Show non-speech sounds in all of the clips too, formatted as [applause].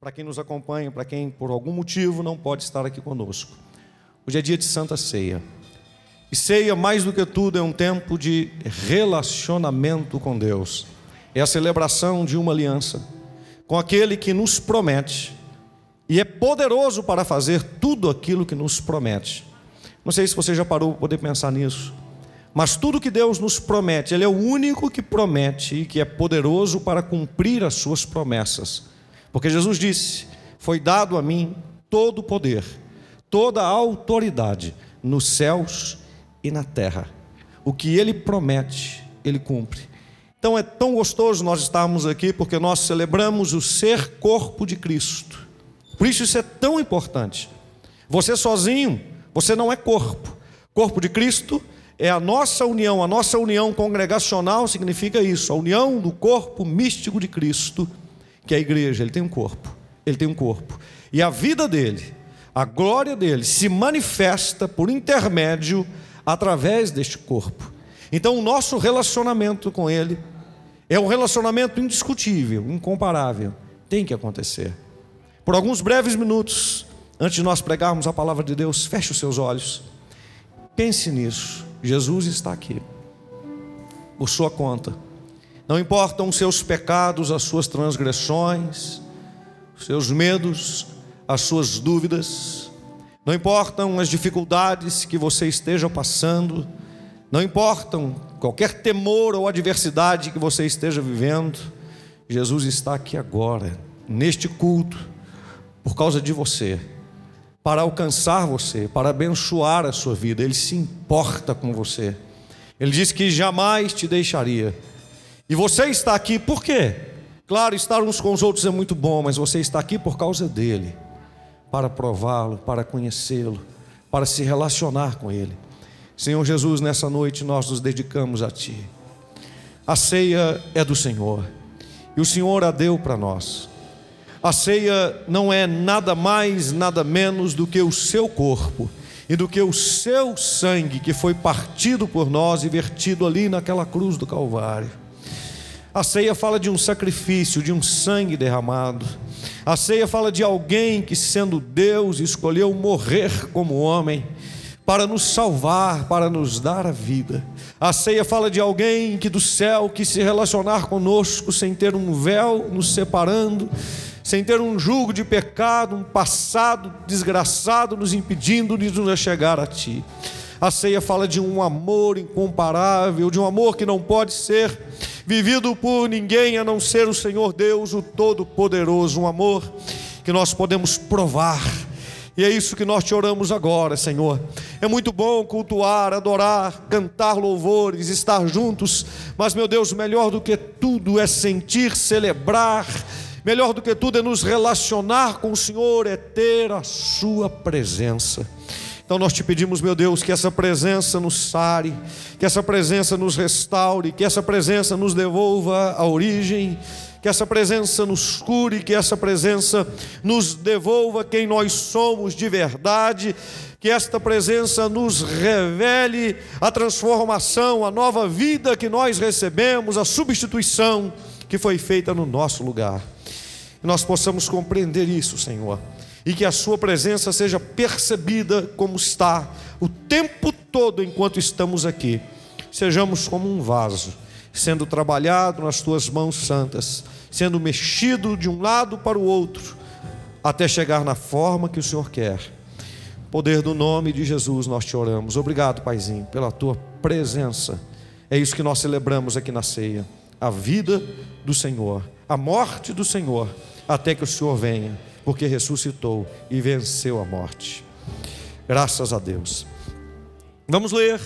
para quem nos acompanha, para quem por algum motivo não pode estar aqui conosco. Hoje é dia de Santa Ceia. E ceia, mais do que tudo, é um tempo de relacionamento com Deus. É a celebração de uma aliança com aquele que nos promete e é poderoso para fazer tudo aquilo que nos promete. Não sei se você já parou para poder pensar nisso, mas tudo que Deus nos promete, Ele é o único que promete e que é poderoso para cumprir as suas promessas. Porque Jesus disse: Foi dado a mim todo o poder, toda a autoridade nos céus e na terra. O que Ele promete, Ele cumpre. Então é tão gostoso nós estarmos aqui porque nós celebramos o ser corpo de Cristo. Por isso isso é tão importante. Você sozinho, você não é corpo. Corpo de Cristo é a nossa união, a nossa união congregacional significa isso, a união do corpo místico de Cristo, que é a igreja, ele tem um corpo. Ele tem um corpo. E a vida dele, a glória dele se manifesta por intermédio através deste corpo. Então, o nosso relacionamento com Ele é um relacionamento indiscutível, incomparável. Tem que acontecer. Por alguns breves minutos, antes de nós pregarmos a palavra de Deus, feche os seus olhos. Pense nisso. Jesus está aqui, por sua conta. Não importam os seus pecados, as suas transgressões, os seus medos, as suas dúvidas, não importam as dificuldades que você esteja passando, não importam qualquer temor ou adversidade que você esteja vivendo, Jesus está aqui agora, neste culto, por causa de você, para alcançar você, para abençoar a sua vida. Ele se importa com você. Ele disse que jamais te deixaria. E você está aqui por quê? Claro, estar uns com os outros é muito bom, mas você está aqui por causa dele, para prová-lo, para conhecê-lo, para se relacionar com ele. Senhor Jesus, nessa noite nós nos dedicamos a Ti. A ceia é do Senhor e o Senhor a deu para nós. A ceia não é nada mais, nada menos do que o seu corpo e do que o seu sangue que foi partido por nós e vertido ali naquela cruz do Calvário. A ceia fala de um sacrifício, de um sangue derramado. A ceia fala de alguém que, sendo Deus, escolheu morrer como homem para nos salvar, para nos dar a vida. A ceia fala de alguém que do céu quis se relacionar conosco sem ter um véu nos separando, sem ter um jugo de pecado, um passado desgraçado nos impedindo de nos chegar a Ti. A ceia fala de um amor incomparável, de um amor que não pode ser vivido por ninguém a não ser o Senhor Deus, o Todo-Poderoso, um amor que nós podemos provar e é isso que nós te oramos agora, Senhor. É muito bom cultuar, adorar, cantar louvores, estar juntos, mas, meu Deus, melhor do que tudo é sentir, celebrar, melhor do que tudo é nos relacionar com o Senhor, é ter a Sua presença. Então nós te pedimos, meu Deus, que essa presença nos sare, que essa presença nos restaure, que essa presença nos devolva a origem que essa presença nos cure, que essa presença nos devolva quem nós somos de verdade, que esta presença nos revele a transformação, a nova vida que nós recebemos, a substituição que foi feita no nosso lugar. Que nós possamos compreender isso, Senhor, e que a Sua presença seja percebida como está o tempo todo enquanto estamos aqui. Sejamos como um vaso sendo trabalhado nas tuas mãos santas, sendo mexido de um lado para o outro, até chegar na forma que o Senhor quer. Poder do nome de Jesus nós te oramos. Obrigado, Paizinho, pela tua presença. É isso que nós celebramos aqui na ceia. A vida do Senhor, a morte do Senhor, até que o Senhor venha, porque ressuscitou e venceu a morte. Graças a Deus. Vamos ler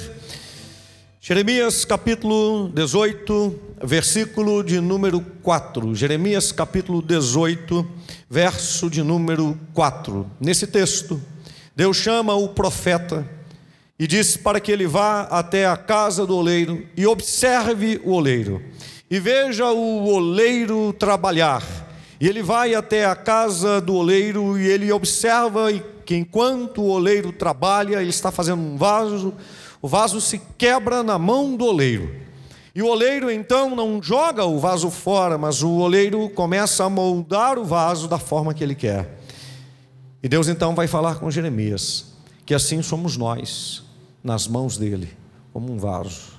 Jeremias capítulo 18, versículo de número 4. Jeremias capítulo 18, verso de número 4. Nesse texto, Deus chama o profeta e diz para que ele vá até a casa do oleiro e observe o oleiro. E veja o oleiro trabalhar. E ele vai até a casa do oleiro e ele observa que enquanto o oleiro trabalha, ele está fazendo um vaso o vaso se quebra na mão do oleiro. E o oleiro então não joga o vaso fora, mas o oleiro começa a moldar o vaso da forma que ele quer. E Deus então vai falar com Jeremias que assim somos nós, nas mãos dele, como um vaso,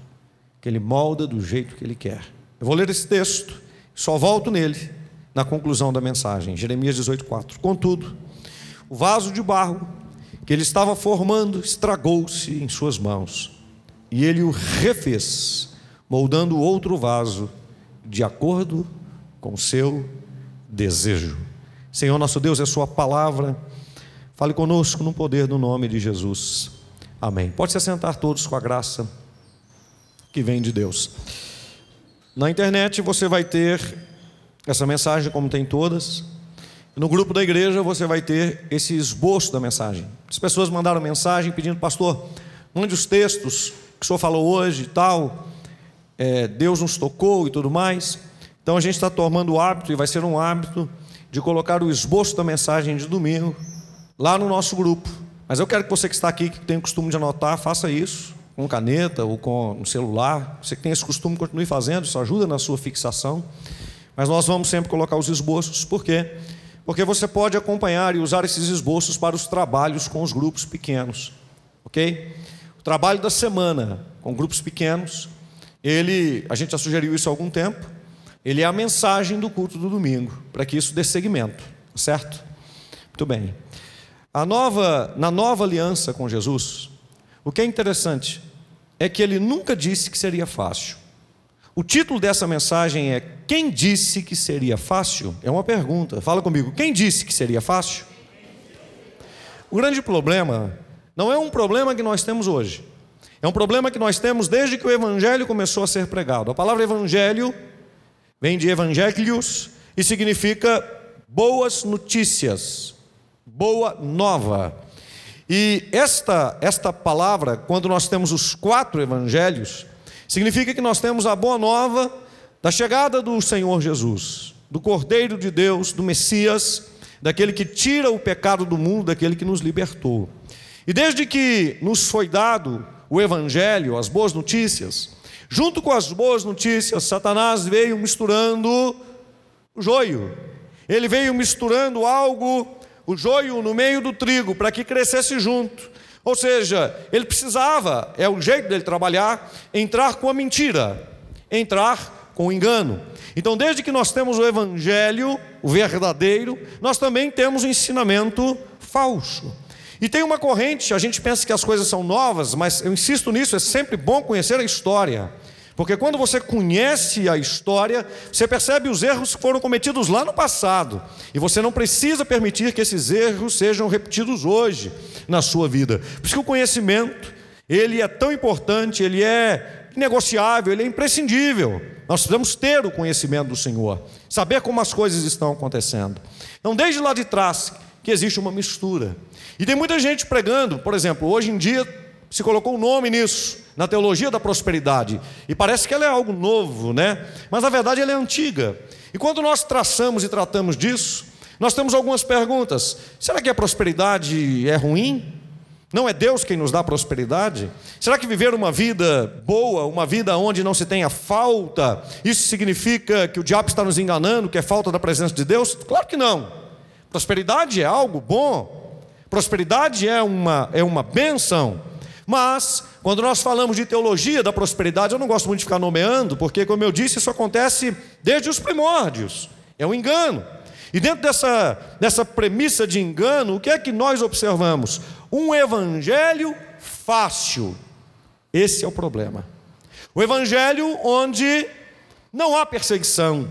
que ele molda do jeito que ele quer. Eu vou ler esse texto, só volto nele na conclusão da mensagem, Jeremias 18:4. Contudo, o vaso de barro que ele estava formando estragou-se em suas mãos, e ele o refez, moldando outro vaso de acordo com seu desejo. Senhor nosso Deus, é sua palavra Fale conosco no poder do nome de Jesus. Amém. Pode se assentar todos com a graça que vem de Deus. Na internet você vai ter essa mensagem, como tem todas. No grupo da igreja você vai ter esse esboço da mensagem. As pessoas mandaram mensagem pedindo, pastor, mande os textos que o senhor falou hoje e tal. É, Deus nos tocou e tudo mais. Então a gente está tomando o hábito, e vai ser um hábito, de colocar o esboço da mensagem de domingo lá no nosso grupo. Mas eu quero que você que está aqui, que tem o costume de anotar, faça isso com caneta ou com um celular. Você que tem esse costume, continue fazendo, isso ajuda na sua fixação. Mas nós vamos sempre colocar os esboços, por quê? Porque você pode acompanhar e usar esses esboços para os trabalhos com os grupos pequenos, ok? O trabalho da semana com grupos pequenos, ele, a gente já sugeriu isso há algum tempo, ele é a mensagem do culto do domingo, para que isso dê segmento, certo? Muito bem. A nova, na nova aliança com Jesus, o que é interessante é que ele nunca disse que seria fácil. O título dessa mensagem é Quem disse que seria fácil? É uma pergunta. Fala comigo. Quem disse que seria fácil? O grande problema não é um problema que nós temos hoje. É um problema que nós temos desde que o evangelho começou a ser pregado. A palavra evangelho vem de evangelios e significa boas notícias boa nova. E esta, esta palavra, quando nós temos os quatro evangelhos, significa que nós temos a boa nova da chegada do Senhor Jesus, do Cordeiro de Deus, do Messias, daquele que tira o pecado do mundo, daquele que nos libertou. E desde que nos foi dado o evangelho, as boas notícias, junto com as boas notícias, Satanás veio misturando o joio. Ele veio misturando algo o joio no meio do trigo para que crescesse junto. Ou seja, ele precisava, é o jeito dele trabalhar, entrar com a mentira, entrar com o engano. Então, desde que nós temos o evangelho, o verdadeiro, nós também temos o ensinamento falso. E tem uma corrente, a gente pensa que as coisas são novas, mas eu insisto nisso, é sempre bom conhecer a história. Porque quando você conhece a história, você percebe os erros que foram cometidos lá no passado. E você não precisa permitir que esses erros sejam repetidos hoje na sua vida. Por isso que o conhecimento, ele é tão importante, ele é negociável, ele é imprescindível. Nós precisamos ter o conhecimento do Senhor, saber como as coisas estão acontecendo. Então, desde lá de trás, que existe uma mistura. E tem muita gente pregando, por exemplo, hoje em dia se colocou um nome nisso, na teologia da prosperidade. E parece que ela é algo novo, né? Mas na verdade ela é antiga. E quando nós traçamos e tratamos disso, nós temos algumas perguntas. Será que a prosperidade é ruim? Não é Deus quem nos dá prosperidade? Será que viver uma vida boa, uma vida onde não se tenha falta, isso significa que o diabo está nos enganando, que é falta da presença de Deus? Claro que não. Prosperidade é algo bom. Prosperidade é uma, é uma benção. Mas, quando nós falamos de teologia da prosperidade, eu não gosto muito de ficar nomeando, porque, como eu disse, isso acontece desde os primórdios. É um engano. E dentro dessa, dessa premissa de engano, o que é que nós observamos? Um evangelho fácil. Esse é o problema. O evangelho onde não há perseguição,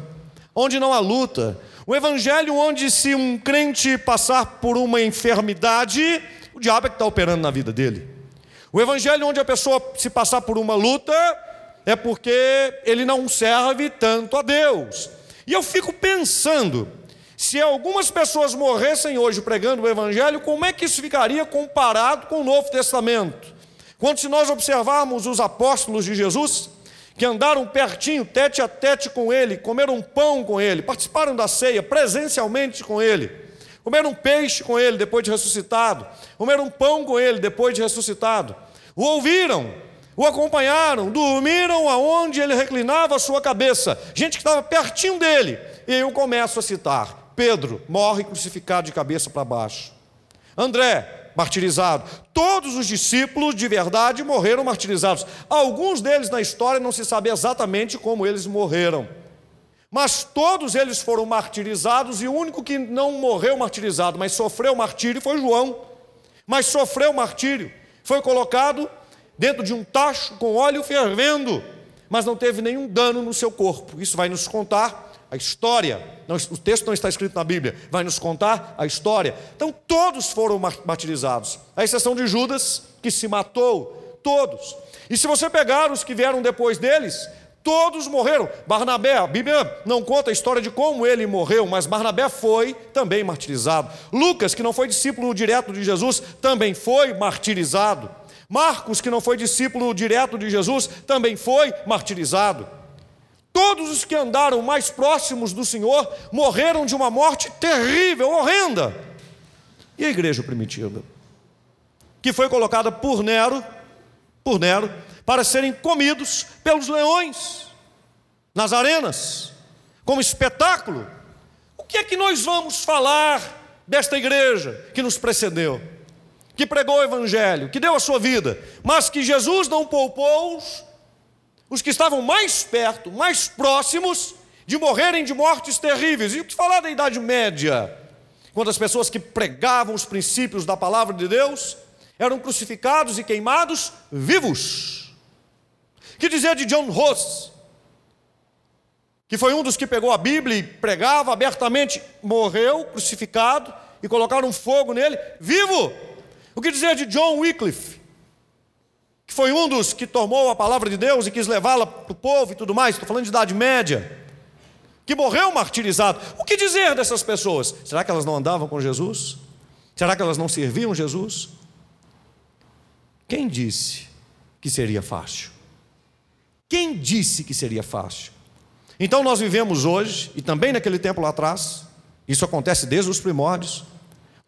onde não há luta. O evangelho onde, se um crente passar por uma enfermidade, o diabo é que está operando na vida dele. O evangelho onde a pessoa se passar por uma luta é porque ele não serve tanto a Deus. E eu fico pensando, se algumas pessoas morressem hoje pregando o evangelho, como é que isso ficaria comparado com o Novo Testamento? Quando se nós observarmos os apóstolos de Jesus, que andaram pertinho, tete a tete com ele, comeram pão com ele, participaram da ceia presencialmente com ele, comeram peixe com ele depois de ressuscitado, comeram pão com ele depois de ressuscitado, o ouviram, o acompanharam, dormiram aonde ele reclinava a sua cabeça, gente que estava pertinho dele. E eu começo a citar: Pedro morre crucificado de cabeça para baixo. André, martirizado. Todos os discípulos de verdade morreram martirizados. Alguns deles na história não se sabe exatamente como eles morreram. Mas todos eles foram martirizados e o único que não morreu martirizado, mas sofreu martírio foi João. Mas sofreu martírio. Foi colocado dentro de um tacho com óleo fervendo, mas não teve nenhum dano no seu corpo. Isso vai nos contar a história. Não, o texto não está escrito na Bíblia, vai nos contar a história. Então todos foram martirizados, à exceção de Judas, que se matou, todos. E se você pegar os que vieram depois deles, todos morreram. Barnabé, a Bíblia não conta a história de como ele morreu, mas Barnabé foi também martirizado. Lucas, que não foi discípulo direto de Jesus, também foi martirizado. Marcos, que não foi discípulo direto de Jesus, também foi martirizado. Todos os que andaram mais próximos do Senhor morreram de uma morte terrível, horrenda. E a igreja primitiva, que foi colocada por Nero, por Nero, para serem comidos pelos leões nas arenas, como espetáculo. O que é que nós vamos falar desta igreja que nos precedeu, que pregou o evangelho, que deu a sua vida, mas que Jesus não poupou-os os que estavam mais perto, mais próximos de morrerem de mortes terríveis. E o que falar da Idade Média, quando as pessoas que pregavam os princípios da palavra de Deus eram crucificados e queimados vivos. Que dizer de John Ross, que foi um dos que pegou a Bíblia e pregava abertamente, morreu crucificado e colocaram fogo nele, vivo. O que dizer de John Wycliffe, que foi um dos que tomou a palavra de Deus e quis levá-la para o povo e tudo mais, estou falando de Idade Média, que morreu martirizado. O que dizer dessas pessoas? Será que elas não andavam com Jesus? Será que elas não serviam Jesus? Quem disse que seria fácil? Quem disse que seria fácil? Então nós vivemos hoje, e também naquele tempo lá atrás, isso acontece desde os primórdios,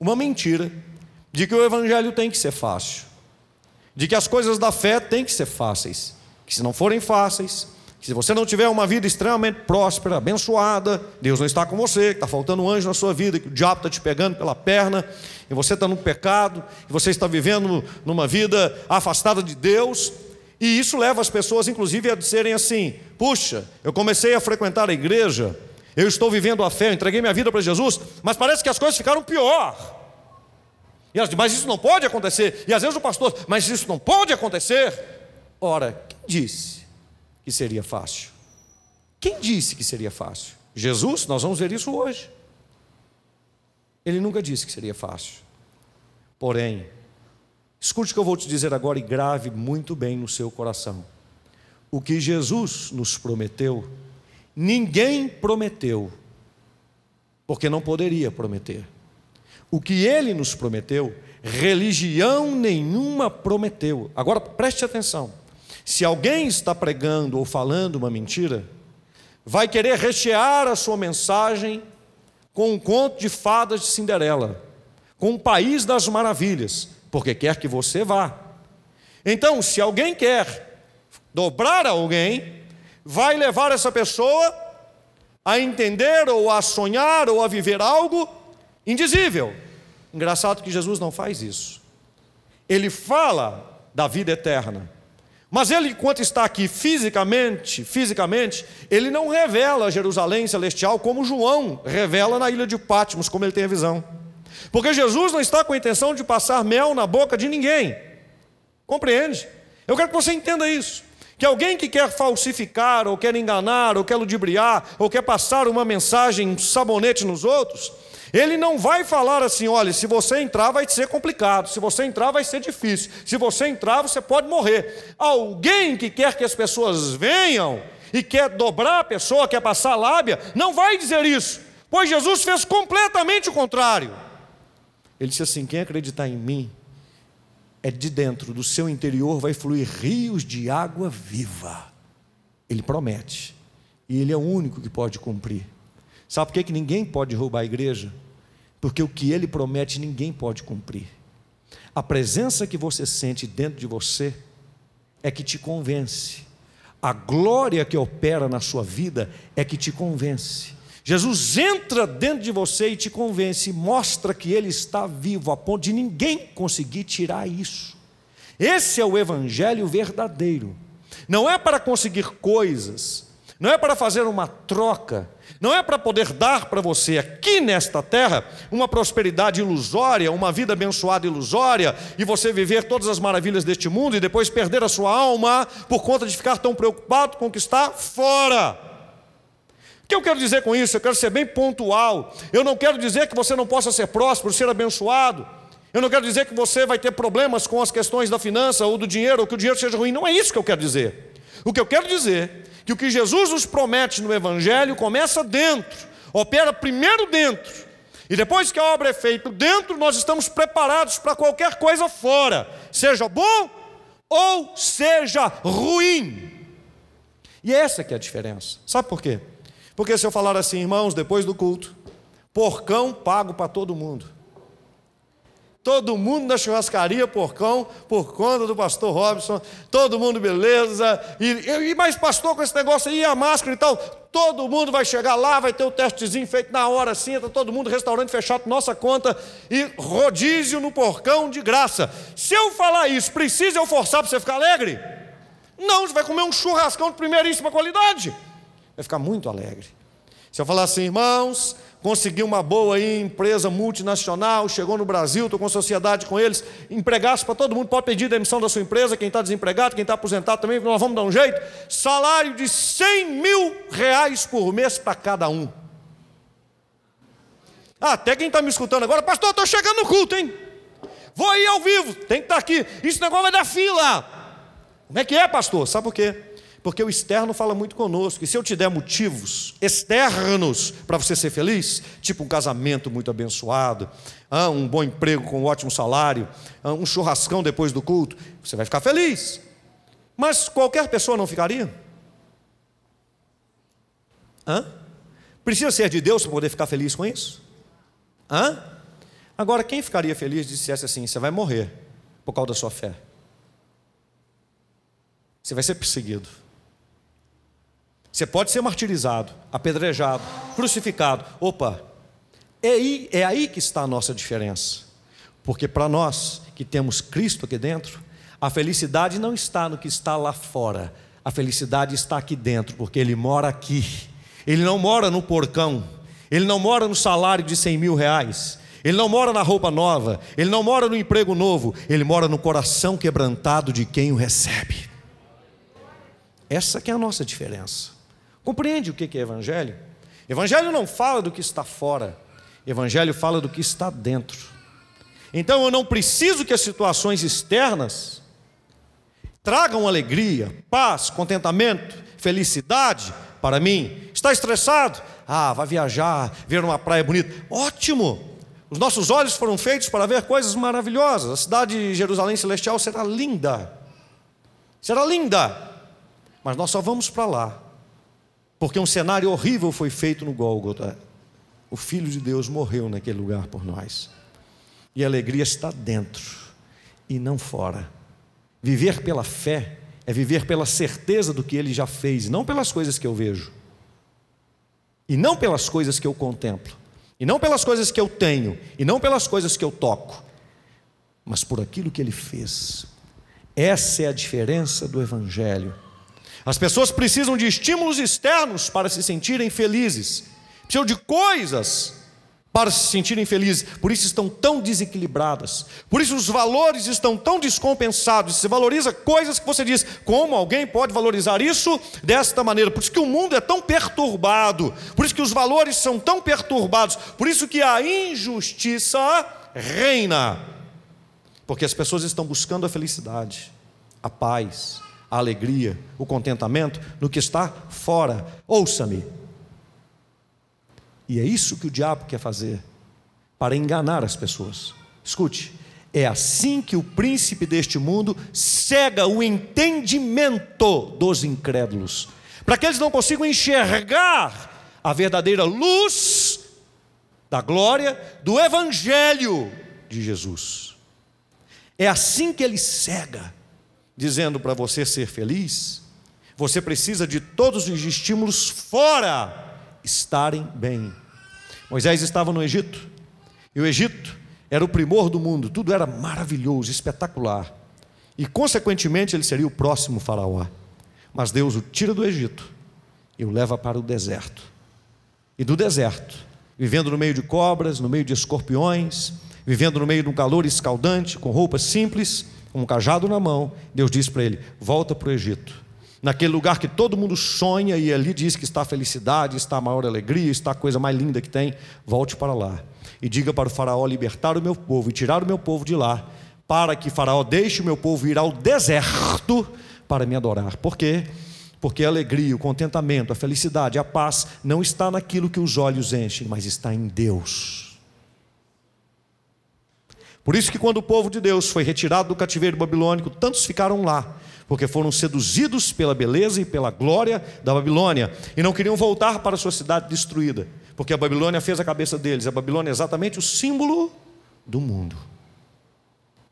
uma mentira de que o evangelho tem que ser fácil de que as coisas da fé têm que ser fáceis. Que se não forem fáceis, que se você não tiver uma vida extremamente próspera, abençoada, Deus não está com você, que está faltando um anjo na sua vida, que o diabo está te pegando pela perna, e você está no pecado, e você está vivendo numa vida afastada de Deus, e isso leva as pessoas, inclusive, a dizerem assim: puxa, eu comecei a frequentar a igreja, eu estou vivendo a fé, eu entreguei minha vida para Jesus, mas parece que as coisas ficaram pior. E elas dizem, mas isso não pode acontecer. E às vezes o pastor, mas isso não pode acontecer. Ora, quem disse que seria fácil? Quem disse que seria fácil? Jesus, nós vamos ver isso hoje. Ele nunca disse que seria fácil. Porém, escute o que eu vou te dizer agora e grave muito bem no seu coração. O que Jesus nos prometeu, ninguém prometeu, porque não poderia prometer. O que ele nos prometeu, religião nenhuma prometeu. Agora preste atenção: se alguém está pregando ou falando uma mentira, vai querer rechear a sua mensagem com um conto de fadas de Cinderela, com um país das maravilhas, porque quer que você vá. Então, se alguém quer dobrar alguém, vai levar essa pessoa a entender ou a sonhar ou a viver algo indizível. Engraçado que Jesus não faz isso. Ele fala da vida eterna. Mas ele, enquanto está aqui fisicamente, fisicamente, ele não revela Jerusalém celestial como João revela na ilha de Patmos, como ele tem a visão. Porque Jesus não está com a intenção de passar mel na boca de ninguém. Compreende? Eu quero que você entenda isso. Que alguém que quer falsificar, ou quer enganar, ou quer ludibriar, ou quer passar uma mensagem, um sabonete nos outros, ele não vai falar assim: olha, se você entrar vai ser complicado, se você entrar vai ser difícil, se você entrar você pode morrer. Alguém que quer que as pessoas venham e quer dobrar a pessoa, quer passar lábia, não vai dizer isso, pois Jesus fez completamente o contrário. Ele disse assim: quem acreditar em mim, é de dentro do seu interior vai fluir rios de água viva. Ele promete, e ele é o único que pode cumprir. Sabe por que, que ninguém pode roubar a igreja? porque o que ele promete ninguém pode cumprir. A presença que você sente dentro de você é que te convence. A glória que opera na sua vida é que te convence. Jesus entra dentro de você e te convence, mostra que Ele está vivo, a ponto de ninguém conseguir tirar isso. Esse é o Evangelho verdadeiro. Não é para conseguir coisas, não é para fazer uma troca, não é para poder dar para você aqui nesta terra uma prosperidade ilusória, uma vida abençoada ilusória, e você viver todas as maravilhas deste mundo e depois perder a sua alma por conta de ficar tão preocupado com o que está fora. Que eu quero dizer com isso? Eu quero ser bem pontual. Eu não quero dizer que você não possa ser próspero, ser abençoado. Eu não quero dizer que você vai ter problemas com as questões da finança ou do dinheiro, ou que o dinheiro seja ruim. Não é isso que eu quero dizer. O que eu quero dizer que o que Jesus nos promete no Evangelho começa dentro, opera primeiro dentro, e depois que a obra é feita dentro, nós estamos preparados para qualquer coisa fora, seja bom ou seja ruim. E essa que é a diferença. Sabe por quê? Porque se eu falar assim, irmãos, depois do culto, porcão pago para todo mundo. Todo mundo na churrascaria Porcão, por conta do pastor Robson, todo mundo beleza. E, e mais pastor com esse negócio aí, a máscara e tal. Todo mundo vai chegar lá, vai ter o testezinho feito na hora assim, está todo mundo, restaurante fechado, nossa conta, e rodízio no porcão de graça. Se eu falar isso, precisa eu forçar para você ficar alegre? Não, você vai comer um churrascão de primeiríssima qualidade. Vai ficar muito alegre. Se eu falar assim, irmãos, conseguiu uma boa aí, empresa multinacional, chegou no Brasil, estou com sociedade com eles, empregasse para todo mundo, pode pedir demissão da sua empresa, quem está desempregado, quem está aposentado também, nós vamos dar um jeito. Salário de 100 mil reais por mês para cada um. Ah, até quem está me escutando agora, pastor, estou chegando no culto, hein? Vou aí ao vivo, tem que estar tá aqui. Isso negócio vai dar fila. Como é que é, pastor? Sabe por quê? Porque o externo fala muito conosco. E se eu te der motivos externos para você ser feliz, tipo um casamento muito abençoado, ah, um bom emprego com um ótimo salário, ah, um churrascão depois do culto, você vai ficar feliz. Mas qualquer pessoa não ficaria? Hã? Precisa ser de Deus para poder ficar feliz com isso? Hã? Agora, quem ficaria feliz se dissesse assim: você vai morrer por causa da sua fé? Você vai ser perseguido. Você pode ser martirizado, apedrejado, crucificado. Opa, é aí, é aí que está a nossa diferença. Porque para nós que temos Cristo aqui dentro, a felicidade não está no que está lá fora, a felicidade está aqui dentro, porque Ele mora aqui. Ele não mora no porcão, Ele não mora no salário de 100 mil reais, Ele não mora na roupa nova, Ele não mora no emprego novo, Ele mora no coração quebrantado de quem o recebe. Essa que é a nossa diferença. Compreende o que é evangelho? Evangelho não fala do que está fora, evangelho fala do que está dentro. Então eu não preciso que as situações externas tragam alegria, paz, contentamento, felicidade para mim. Está estressado? Ah, vai viajar, ver uma praia bonita. Ótimo! Os nossos olhos foram feitos para ver coisas maravilhosas. A cidade de Jerusalém Celestial será linda. Será linda. Mas nós só vamos para lá porque um cenário horrível foi feito no Gólgota. O Filho de Deus morreu naquele lugar por nós. E a alegria está dentro e não fora. Viver pela fé é viver pela certeza do que ele já fez, não pelas coisas que eu vejo. E não pelas coisas que eu contemplo. E não pelas coisas que eu tenho. E não pelas coisas que eu toco. Mas por aquilo que ele fez. Essa é a diferença do Evangelho. As pessoas precisam de estímulos externos para se sentirem felizes, precisam de coisas para se sentirem felizes, por isso estão tão desequilibradas, por isso os valores estão tão descompensados. Você valoriza coisas que você diz, como alguém pode valorizar isso desta maneira? Por isso que o mundo é tão perturbado, por isso que os valores são tão perturbados, por isso que a injustiça reina, porque as pessoas estão buscando a felicidade, a paz, a alegria, o contentamento no que está fora. Ouça-me. E é isso que o diabo quer fazer para enganar as pessoas. Escute, é assim que o príncipe deste mundo cega o entendimento dos incrédulos, para que eles não consigam enxergar a verdadeira luz da glória do evangelho de Jesus. É assim que ele cega dizendo para você ser feliz, você precisa de todos os estímulos fora estarem bem. Moisés estava no Egito, e o Egito era o primor do mundo, tudo era maravilhoso, espetacular. E, consequentemente, ele seria o próximo faraó. Mas Deus o tira do Egito e o leva para o deserto. E do deserto, vivendo no meio de cobras, no meio de escorpiões, vivendo no meio de um calor escaldante, com roupas simples, com um cajado na mão, Deus diz para ele: volta para o Egito. Naquele lugar que todo mundo sonha e ali diz que está a felicidade, está a maior alegria, está a coisa mais linda que tem, volte para lá. E diga para o Faraó libertar o meu povo e tirar o meu povo de lá, para que Faraó deixe o meu povo ir ao deserto para me adorar. Por quê? Porque a alegria, o contentamento, a felicidade, a paz não está naquilo que os olhos enchem, mas está em Deus. Por isso que quando o povo de Deus foi retirado do cativeiro babilônico, tantos ficaram lá, porque foram seduzidos pela beleza e pela glória da Babilônia e não queriam voltar para a sua cidade destruída, porque a Babilônia fez a cabeça deles. A Babilônia é exatamente o símbolo do mundo.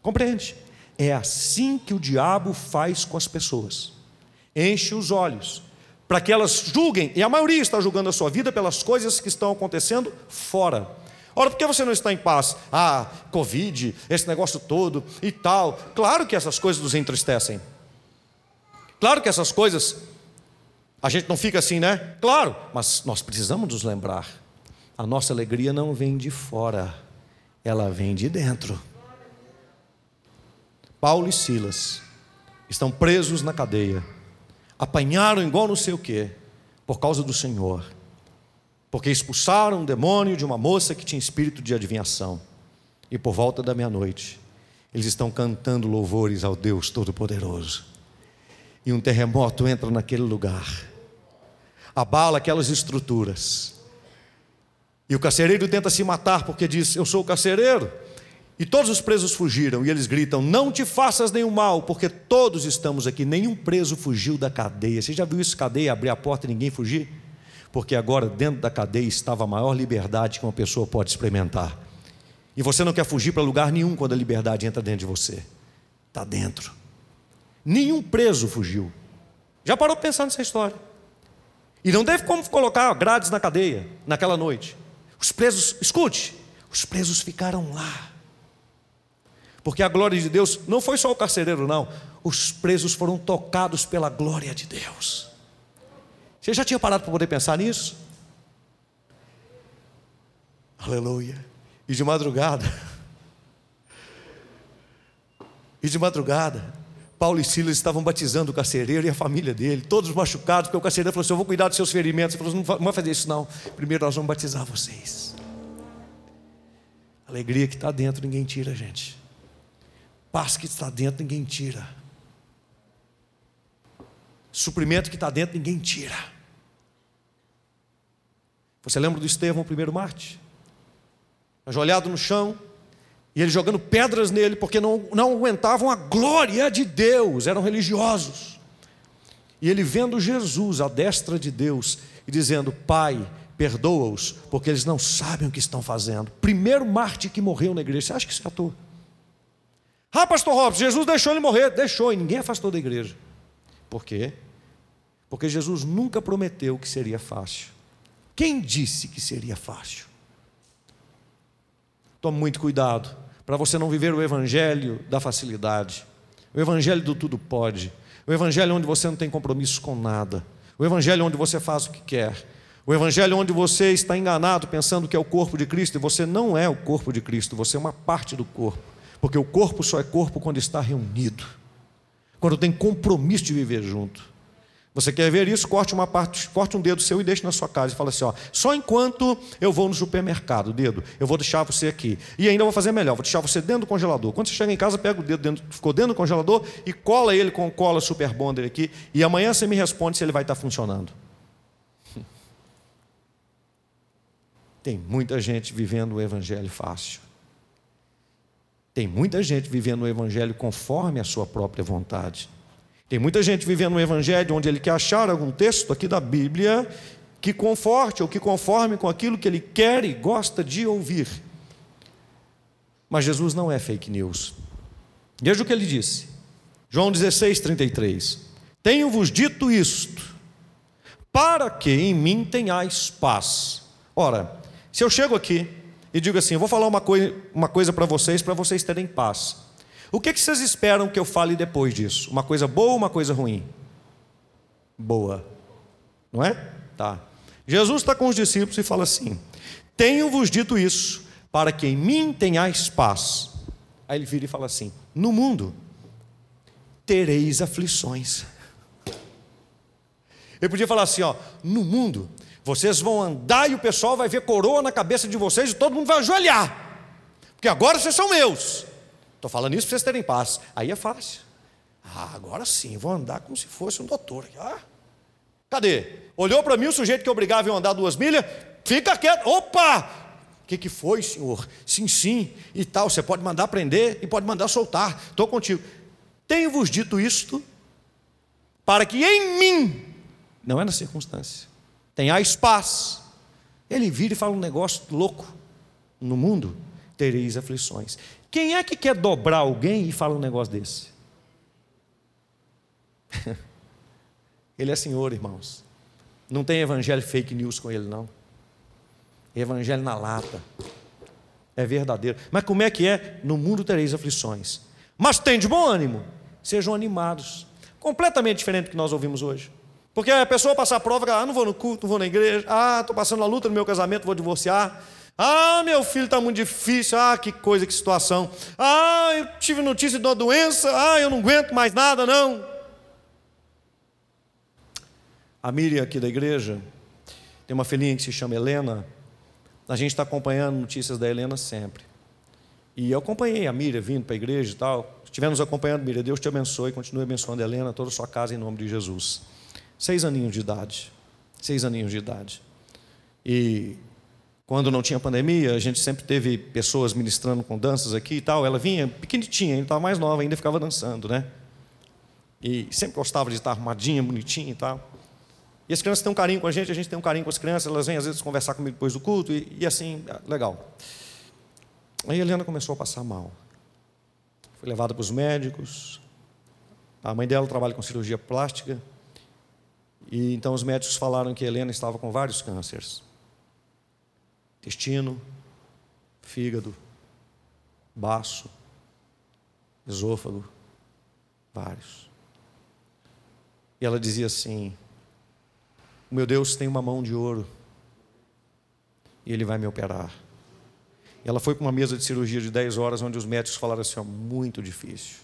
Compreende? É assim que o diabo faz com as pessoas. Enche os olhos para que elas julguem, e a maioria está julgando a sua vida pelas coisas que estão acontecendo fora. Ora, por que você não está em paz? Ah, Covid, esse negócio todo e tal. Claro que essas coisas nos entristecem. Claro que essas coisas, a gente não fica assim, né? Claro, mas nós precisamos nos lembrar. A nossa alegria não vem de fora, ela vem de dentro. Paulo e Silas estão presos na cadeia, apanharam igual não sei o quê, por causa do Senhor, porque expulsaram um demônio de uma moça que tinha espírito de adivinhação, e por volta da meia-noite, eles estão cantando louvores ao Deus Todo-Poderoso, e um terremoto entra naquele lugar, abala aquelas estruturas, e o carcereiro tenta se matar porque diz: Eu sou o carcereiro. E todos os presos fugiram, e eles gritam: Não te faças nenhum mal, porque todos estamos aqui. Nenhum preso fugiu da cadeia. Você já viu isso, cadeia, abrir a porta e ninguém fugir? Porque agora dentro da cadeia estava a maior liberdade que uma pessoa pode experimentar. E você não quer fugir para lugar nenhum quando a liberdade entra dentro de você. Está dentro. Nenhum preso fugiu. Já parou para pensar nessa história? E não teve como colocar grades na cadeia naquela noite. Os presos, escute, os presos ficaram lá. Porque a glória de Deus não foi só o carcereiro, não. Os presos foram tocados pela glória de Deus. Você já tinha parado para poder pensar nisso? Aleluia. E de madrugada. [laughs] E de madrugada, Paulo e Silas estavam batizando o carcereiro e a família dele, todos machucados, porque o carcereiro falou assim: Eu vou cuidar dos seus ferimentos. Ele falou assim: Não vai fazer isso, não. Primeiro nós vamos batizar vocês. Alegria que está dentro, ninguém tira, gente. Paz que está dentro, ninguém tira. Suprimento que está dentro, ninguém tira. Você lembra do Estevão, o primeiro Marte? Ajoelhado no chão, e ele jogando pedras nele, porque não, não aguentavam a glória de Deus, eram religiosos. E ele vendo Jesus à destra de Deus e dizendo: Pai, perdoa-os, porque eles não sabem o que estão fazendo. Primeiro Marte que morreu na igreja, você acha que isso é à toa? Ah, pastor Robson, Jesus deixou ele morrer. Deixou, e ninguém afastou da igreja. Por quê? Porque Jesus nunca prometeu que seria fácil. Quem disse que seria fácil? Tome muito cuidado para você não viver o evangelho da facilidade, o evangelho do tudo pode, o evangelho onde você não tem compromisso com nada, o evangelho onde você faz o que quer, o evangelho onde você está enganado pensando que é o corpo de Cristo e você não é o corpo de Cristo, você é uma parte do corpo. Porque o corpo só é corpo quando está reunido, quando tem compromisso de viver junto. Você quer ver isso? Corte uma parte, corte um dedo seu e deixe na sua casa e fala assim: ó, só enquanto eu vou no supermercado, dedo, eu vou deixar você aqui. E ainda vou fazer melhor, vou deixar você dentro do congelador. Quando você chega em casa, pega o dedo dentro, ficou dentro do congelador e cola ele com cola super bonder aqui. E amanhã você me responde se ele vai estar funcionando. [laughs] Tem muita gente vivendo o evangelho fácil. Tem muita gente vivendo o Evangelho conforme a sua própria vontade. Tem muita gente vivendo o Evangelho onde ele quer achar algum texto aqui da Bíblia que conforte ou que conforme com aquilo que ele quer e gosta de ouvir. Mas Jesus não é fake news. Veja o que ele disse. João 16, 33. Tenho-vos dito isto, para que em mim tenhais paz. Ora, se eu chego aqui e digo assim, vou falar uma uma coisa para vocês, para vocês terem paz. O que, que vocês esperam que eu fale depois disso? Uma coisa boa ou uma coisa ruim? Boa. Não é? Tá. Jesus está com os discípulos e fala assim: Tenho-vos dito isso, para que em mim tenhais paz. Aí ele vira e fala assim: No mundo tereis aflições. Ele podia falar assim: ó, no mundo vocês vão andar e o pessoal vai ver coroa na cabeça de vocês e todo mundo vai ajoelhar, porque agora vocês são meus. Estou falando isso para vocês terem paz. Aí é fácil. Ah, agora sim, vou andar como se fosse um doutor. Ah, cadê? Olhou para mim o sujeito que obrigava eu andar duas milhas, fica quieto. Opa! O que, que foi, senhor? Sim, sim, e tal. Você pode mandar prender e pode mandar soltar. Estou contigo. Tenho-vos dito isto para que em mim, não é na circunstância, tenhais paz. Ele vira e fala um negócio louco. No mundo tereis aflições. Quem é que quer dobrar alguém e fala um negócio desse? [laughs] ele é senhor, irmãos. Não tem evangelho fake news com ele, não. Evangelho na lata. É verdadeiro. Mas como é que é? No mundo tereis aflições. Mas tem de bom ânimo. Sejam animados. Completamente diferente do que nós ouvimos hoje. Porque a pessoa passa a prova, ah, não vou no culto, não vou na igreja, ah, estou passando a luta no meu casamento, vou divorciar. Ah, meu filho está muito difícil. Ah, que coisa, que situação. Ah, eu tive notícia de uma doença. Ah, eu não aguento mais nada, não. A Miriam aqui da igreja tem uma filhinha que se chama Helena. A gente está acompanhando notícias da Helena sempre. E eu acompanhei a Miriam vindo para a igreja e tal. Estivemos acompanhando, Miriam. Deus te abençoe. Continue abençoando a Helena, toda a sua casa, em nome de Jesus. Seis aninhos de idade. Seis aninhos de idade. E quando não tinha pandemia, a gente sempre teve pessoas ministrando com danças aqui e tal. Ela vinha pequenininha, ainda estava mais nova, ainda ficava dançando, né? E sempre gostava de estar arrumadinha, bonitinha e tal. E as crianças têm um carinho com a gente, a gente tem um carinho com as crianças, elas vêm às vezes conversar comigo depois do culto, e, e assim, é, legal. Aí a Helena começou a passar mal. Foi levada para os médicos. A mãe dela trabalha com cirurgia plástica. E então os médicos falaram que a Helena estava com vários cânceres intestino, fígado, baço, esôfago, vários. E ela dizia assim: meu Deus tem uma mão de ouro e ele vai me operar. E ela foi para uma mesa de cirurgia de 10 horas, onde os médicos falaram assim: ó, muito difícil.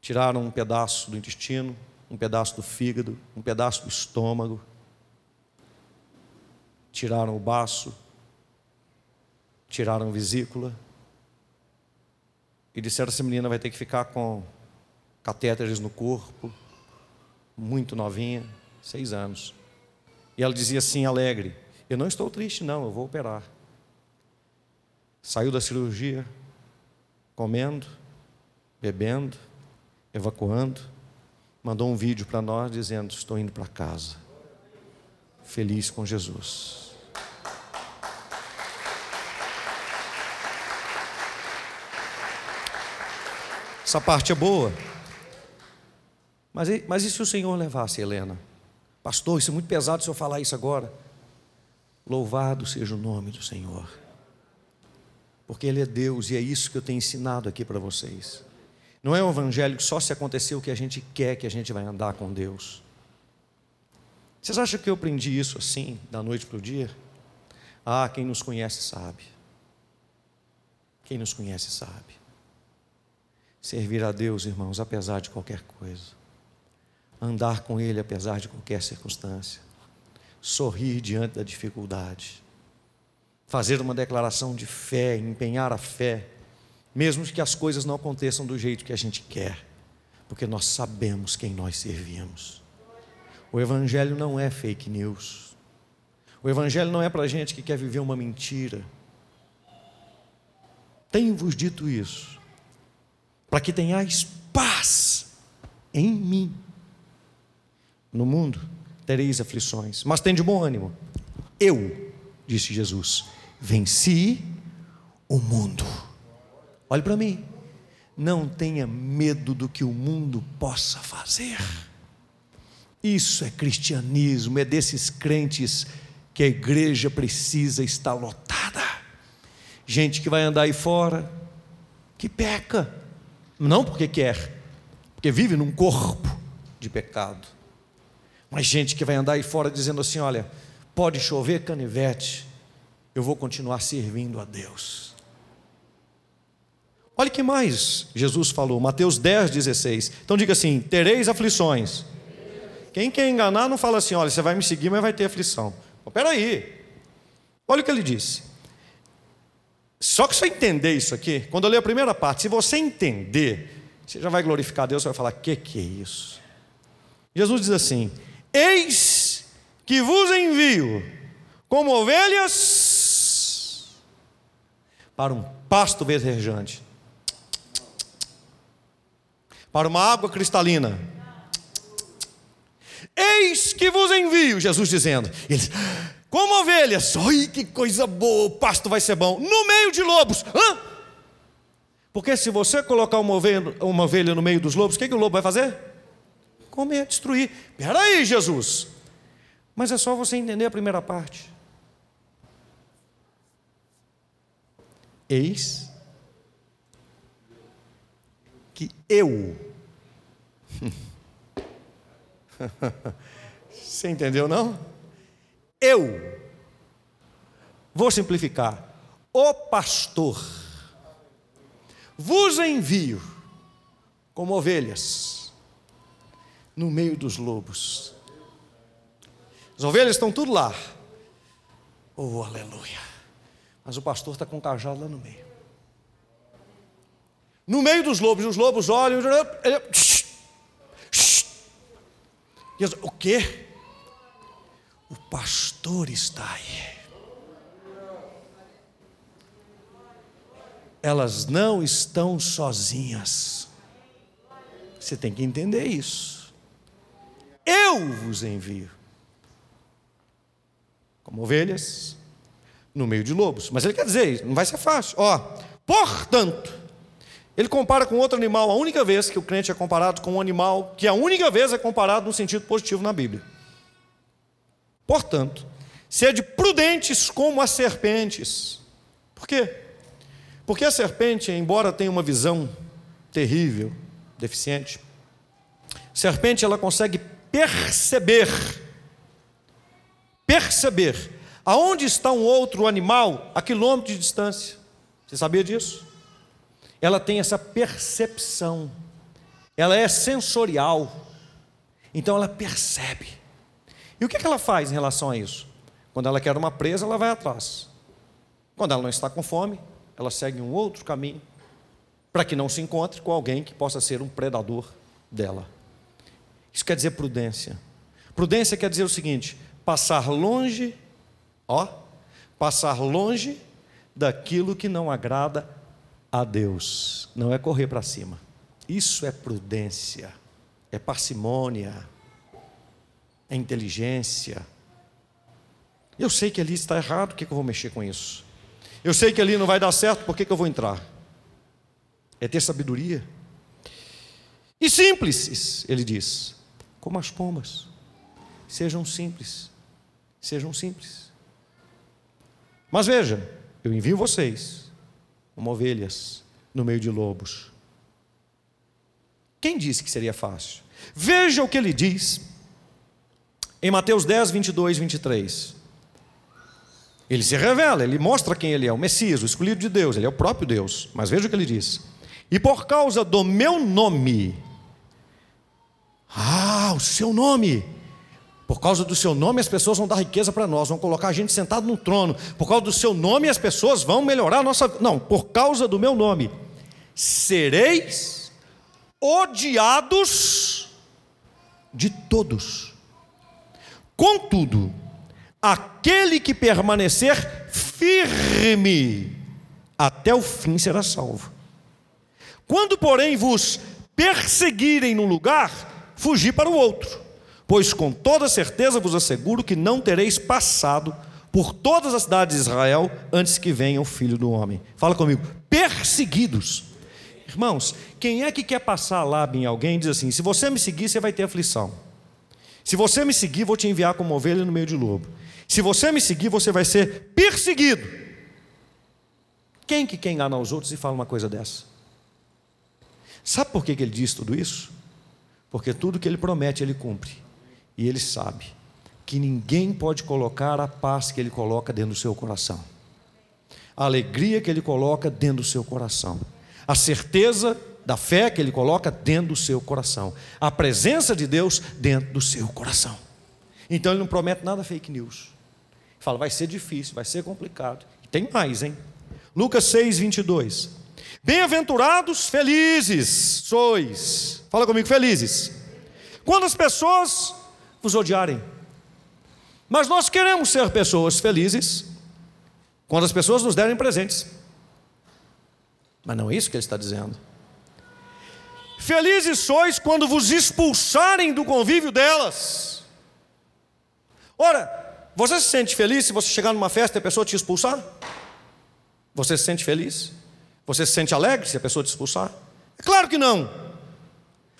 Tiraram um pedaço do intestino, um pedaço do fígado, um pedaço do estômago tiraram o baço, tiraram a vesícula e disseram: essa menina vai ter que ficar com catéteres no corpo, muito novinha, seis anos. E ela dizia assim, alegre: Eu não estou triste, não, eu vou operar. Saiu da cirurgia, comendo, bebendo, evacuando, mandou um vídeo para nós dizendo: Estou indo para casa, feliz com Jesus. Essa parte é boa. Mas, mas e se o Senhor levasse Helena? Pastor, isso é muito pesado se eu falar isso agora. Louvado seja o nome do Senhor. Porque Ele é Deus e é isso que eu tenho ensinado aqui para vocês. Não é um evangelho só se acontecer o que a gente quer que a gente vai andar com Deus. Vocês acham que eu aprendi isso assim, da noite para o dia? Ah, quem nos conhece sabe. Quem nos conhece sabe. Servir a Deus, irmãos, apesar de qualquer coisa. Andar com Ele apesar de qualquer circunstância. Sorrir diante da dificuldade. Fazer uma declaração de fé, empenhar a fé, mesmo que as coisas não aconteçam do jeito que a gente quer, porque nós sabemos quem nós servimos. O Evangelho não é fake news. O Evangelho não é para gente que quer viver uma mentira. Tenho-vos dito isso para que tenhais paz em mim. No mundo tereis aflições, mas tem de bom ânimo. Eu, disse Jesus, venci o mundo. Olhe para mim. Não tenha medo do que o mundo possa fazer. Isso é cristianismo, é desses crentes que a igreja precisa estar lotada. Gente que vai andar aí fora, que peca, não porque quer, porque vive num corpo de pecado. Mas gente que vai andar aí fora dizendo assim: olha, pode chover canivete, eu vou continuar servindo a Deus. Olha que mais Jesus falou, Mateus 10, 16. Então diga assim: tereis aflições. Quem quer enganar não fala assim: olha, você vai me seguir, mas vai ter aflição. Espera aí. Olha o que ele disse. Só que você entender isso aqui, quando eu ler a primeira parte, se você entender, você já vai glorificar Deus, você vai falar: que que é isso? Jesus diz assim: Eis que vos envio como ovelhas para um pasto verdejante, para uma água cristalina. Eis que vos envio, Jesus dizendo. Eles, como ovelhas, oi que coisa boa, o pasto vai ser bom. No meio de lobos. Hã? Porque se você colocar uma ovelha, uma ovelha no meio dos lobos, o que, que o lobo vai fazer? Comer, destruir. Espera aí, Jesus. Mas é só você entender a primeira parte. Eis que eu. [laughs] Você entendeu, não? Eu. Vou simplificar. O pastor vos envio como ovelhas no meio dos lobos. As ovelhas estão tudo lá. Oh, aleluia. Mas o pastor está com o cajado lá no meio. No meio dos lobos, os lobos olham. Ele, o quê? O pastor está aí. Elas não estão sozinhas. Você tem que entender isso. Eu vos envio como ovelhas no meio de lobos. Mas ele quer dizer, não vai ser fácil. Ó, portanto, ele compara com outro animal, a única vez que o crente é comparado com um animal, que a única vez é comparado no sentido positivo na Bíblia. Portanto, sede prudentes como as serpentes. Por quê? Porque a serpente, embora tenha uma visão terrível, deficiente, serpente ela consegue perceber, perceber aonde está um outro animal a quilômetro de distância. Você sabia disso? ela tem essa percepção, ela é sensorial, então ela percebe. E o que, ela faz em relação a isso? Quando ela quer uma presa, ela vai atrás. Quando ela não está com fome, ela segue um outro caminho para que não se encontre com alguém que possa ser um predador dela. Isso quer dizer prudência. Prudência quer dizer o seguinte: passar longe, ó, passar longe daquilo que não agrada a Deus, não é correr para cima. Isso é prudência, é parcimônia, é inteligência. Eu sei que ali está errado, por que eu vou mexer com isso? Eu sei que ali não vai dar certo, por que eu vou entrar? É ter sabedoria. E simples, ele diz, como as pombas. Sejam simples, sejam simples. Mas veja, eu envio vocês como ovelhas no meio de lobos. Quem disse que seria fácil? Veja o que ele diz em Mateus 10, 22, 23. Ele se revela, ele mostra quem ele é, o Messias, o escolhido de Deus, ele é o próprio Deus. Mas veja o que ele diz: E por causa do meu nome, ah, o seu nome, por causa do seu nome, as pessoas vão dar riqueza para nós, vão colocar a gente sentado no trono. Por causa do seu nome, as pessoas vão melhorar a nossa. Não, por causa do meu nome. Sereis odiados de todos. Contudo, aquele que permanecer firme até o fim será salvo. Quando, porém, vos perseguirem no lugar, fugi para o outro Pois com toda certeza vos asseguro que não tereis passado por todas as cidades de Israel antes que venha o filho do homem. Fala comigo, perseguidos. Irmãos, quem é que quer passar lábio em alguém diz assim: se você me seguir, você vai ter aflição. Se você me seguir, vou te enviar como ovelha no meio de lobo. Se você me seguir, você vai ser perseguido. Quem que quer enganar os outros e fala uma coisa dessa? Sabe por que ele diz tudo isso? Porque tudo que ele promete, ele cumpre. E ele sabe que ninguém pode colocar a paz que ele coloca dentro do seu coração, a alegria que ele coloca dentro do seu coração, a certeza da fé que ele coloca dentro do seu coração, a presença de Deus dentro do seu coração. Então ele não promete nada fake news. Fala, vai ser difícil, vai ser complicado. E tem mais, hein? Lucas 6, 22. Bem-aventurados, felizes sois. Fala comigo, felizes. Quando as pessoas vos odiarem. Mas nós queremos ser pessoas felizes quando as pessoas nos derem presentes. Mas não é isso que ele está dizendo. Felizes sois quando vos expulsarem do convívio delas. Ora, você se sente feliz se você chegar numa festa e a pessoa te expulsar? Você se sente feliz? Você se sente alegre se a pessoa te expulsar? É claro que não.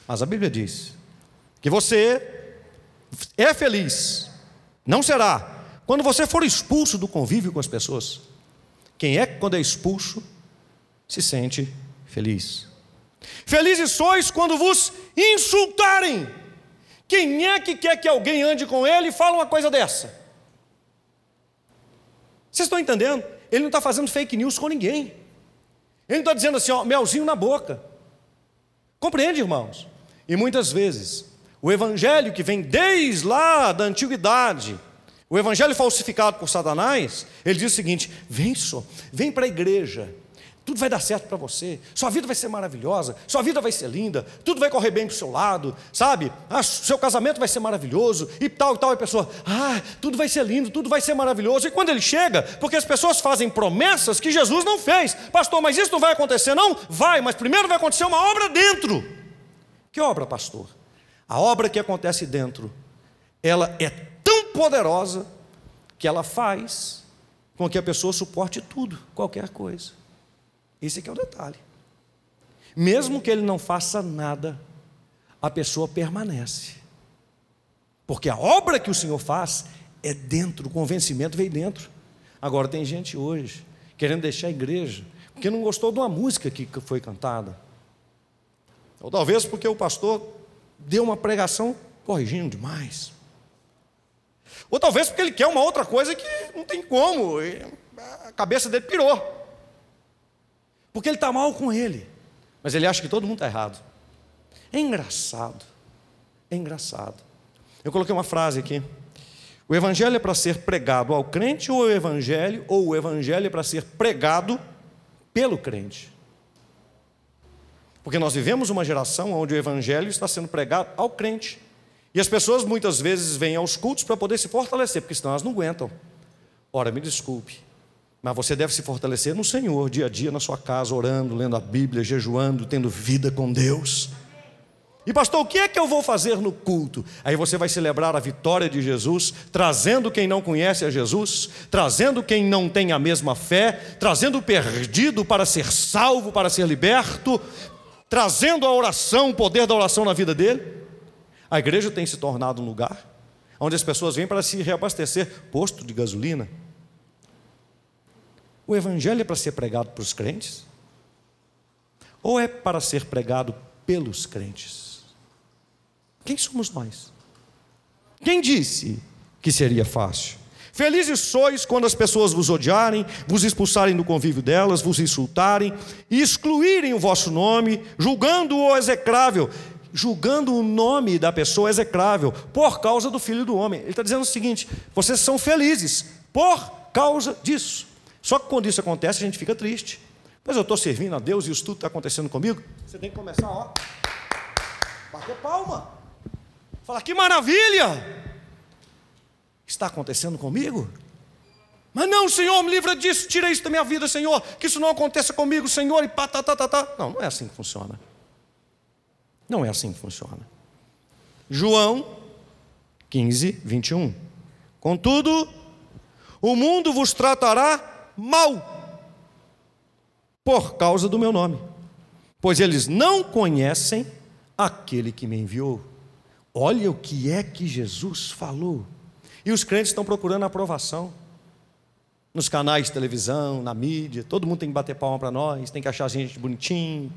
Mas a Bíblia diz que você é feliz, não será, quando você for expulso do convívio com as pessoas. Quem é que, quando é expulso, se sente feliz? Felizes sois quando vos insultarem. Quem é que quer que alguém ande com ele e fale uma coisa dessa? Vocês estão entendendo? Ele não está fazendo fake news com ninguém. Ele não está dizendo assim, ó, melzinho na boca. Compreende, irmãos? E muitas vezes, o evangelho que vem desde lá da antiguidade, o evangelho falsificado por Satanás, ele diz o seguinte: vem só, vem para a igreja, tudo vai dar certo para você, sua vida vai ser maravilhosa, sua vida vai ser linda, tudo vai correr bem para o seu lado, sabe? Ah, seu casamento vai ser maravilhoso, e tal e tal, e a pessoa, ah, tudo vai ser lindo, tudo vai ser maravilhoso. E quando ele chega, porque as pessoas fazem promessas que Jesus não fez, pastor, mas isso não vai acontecer, não? Vai, mas primeiro vai acontecer uma obra dentro. Que obra, pastor? A obra que acontece dentro, ela é tão poderosa que ela faz com que a pessoa suporte tudo, qualquer coisa. Esse aqui é o detalhe. Mesmo que ele não faça nada, a pessoa permanece. Porque a obra que o Senhor faz é dentro, o convencimento veio dentro. Agora tem gente hoje querendo deixar a igreja, porque não gostou de uma música que foi cantada. Ou talvez porque o pastor deu uma pregação corrigindo demais. Ou talvez porque ele quer uma outra coisa que não tem como, a cabeça dele pirou. Porque ele está mal com ele. Mas ele acha que todo mundo está errado. É engraçado. É engraçado. Eu coloquei uma frase aqui. O evangelho é para ser pregado ao crente ou o evangelho, ou o evangelho é para ser pregado pelo crente. Porque nós vivemos uma geração onde o evangelho está sendo pregado ao crente. E as pessoas muitas vezes vêm aos cultos para poder se fortalecer, porque senão elas não aguentam. Ora, me desculpe, mas você deve se fortalecer no Senhor, dia a dia, na sua casa, orando, lendo a Bíblia, jejuando, tendo vida com Deus. E pastor, o que é que eu vou fazer no culto? Aí você vai celebrar a vitória de Jesus, trazendo quem não conhece a Jesus, trazendo quem não tem a mesma fé, trazendo o perdido para ser salvo, para ser liberto, trazendo a oração, o poder da oração na vida dele. A igreja tem se tornado um lugar onde as pessoas vêm para se reabastecer posto de gasolina o Evangelho é para ser pregado para os crentes? Ou é para ser pregado pelos crentes? Quem somos nós? Quem disse que seria fácil? Felizes sois quando as pessoas vos odiarem, vos expulsarem do convívio delas, vos insultarem e excluírem o vosso nome, julgando-o execrável, julgando o nome da pessoa execrável, por causa do filho do homem. Ele está dizendo o seguinte: vocês são felizes por causa disso. Só que quando isso acontece, a gente fica triste. Mas eu estou servindo a Deus e isso tudo está acontecendo comigo. Você tem que começar, ó, bater palma. Falar, que maravilha! Está acontecendo comigo? Mas não, Senhor, me livra disso, tira isso da minha vida, Senhor, que isso não aconteça comigo, Senhor, e pá, tá, tá, tá, tá. Não, não é assim que funciona. Não é assim que funciona. João 15, 21. Contudo, o mundo vos tratará mal por causa do meu nome. pois eles não conhecem aquele que me enviou. Olha o que é que Jesus falou. E os crentes estão procurando aprovação. Nos canais de televisão, na mídia, todo mundo tem que bater palma para nós, tem que achar a gente bonitinho,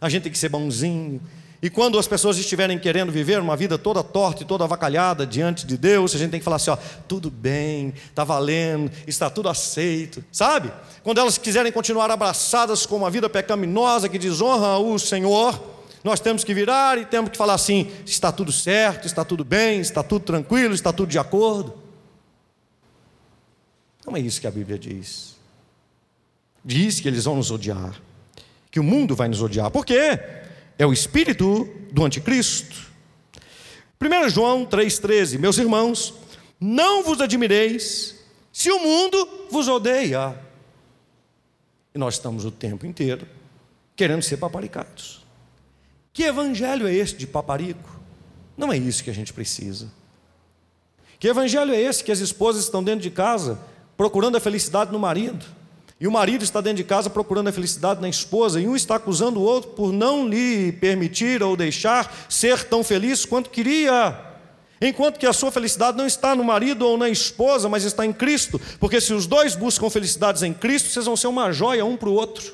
a gente tem que ser bonzinho. E quando as pessoas estiverem querendo viver uma vida toda torta e toda avacalhada diante de Deus, a gente tem que falar assim: ó, tudo bem, está valendo, está tudo aceito, sabe? Quando elas quiserem continuar abraçadas com uma vida pecaminosa que desonra o Senhor, nós temos que virar e temos que falar assim: está tudo certo, está tudo bem, está tudo tranquilo, está tudo de acordo. Não é isso que a Bíblia diz. Diz que eles vão nos odiar, que o mundo vai nos odiar. Por quê? É o espírito do anticristo. 1 João 3,13: Meus irmãos, não vos admireis se o mundo vos odeia. E nós estamos o tempo inteiro querendo ser paparicados. Que evangelho é esse de paparico? Não é isso que a gente precisa. Que evangelho é esse que as esposas estão dentro de casa procurando a felicidade no marido? E o marido está dentro de casa procurando a felicidade na esposa, e um está acusando o outro por não lhe permitir ou deixar ser tão feliz quanto queria. Enquanto que a sua felicidade não está no marido ou na esposa, mas está em Cristo, porque se os dois buscam felicidades em Cristo, vocês vão ser uma joia um para o outro.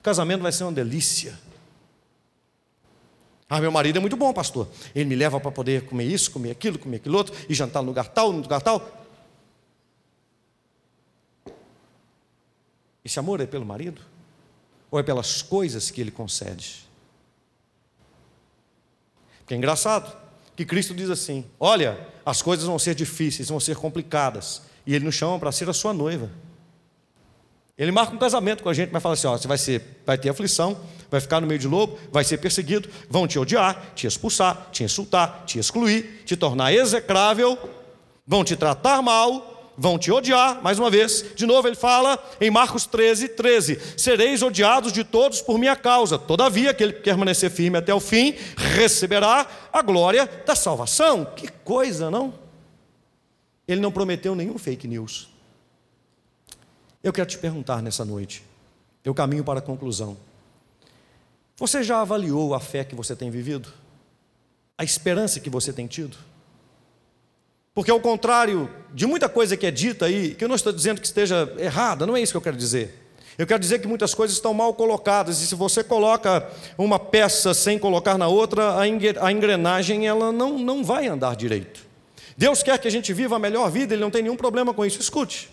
O casamento vai ser uma delícia. Ah, meu marido é muito bom, pastor. Ele me leva para poder comer isso, comer aquilo, comer aquilo outro, e jantar no lugar tal, no lugar tal. Esse amor é pelo marido? Ou é pelas coisas que ele concede? Porque é engraçado que Cristo diz assim: olha, as coisas vão ser difíceis, vão ser complicadas, e Ele nos chama para ser a sua noiva. Ele marca um casamento com a gente, mas fala assim: ó, você vai, ser, vai ter aflição, vai ficar no meio de lobo, vai ser perseguido, vão te odiar, te expulsar, te insultar, te excluir, te tornar execrável, vão te tratar mal, vão te odiar, mais uma vez, de novo ele fala em Marcos 13, 13: sereis odiados de todos por minha causa, todavia, aquele que permanecer firme até o fim, receberá a glória da salvação. Que coisa, não? Ele não prometeu nenhum fake news. Eu quero te perguntar nessa noite, eu caminho para a conclusão. Você já avaliou a fé que você tem vivido? A esperança que você tem tido? Porque ao contrário de muita coisa que é dita aí, que eu não estou dizendo que esteja errada, não é isso que eu quero dizer. Eu quero dizer que muitas coisas estão mal colocadas e se você coloca uma peça sem colocar na outra, a engrenagem ela não, não vai andar direito. Deus quer que a gente viva a melhor vida, Ele não tem nenhum problema com isso. Escute.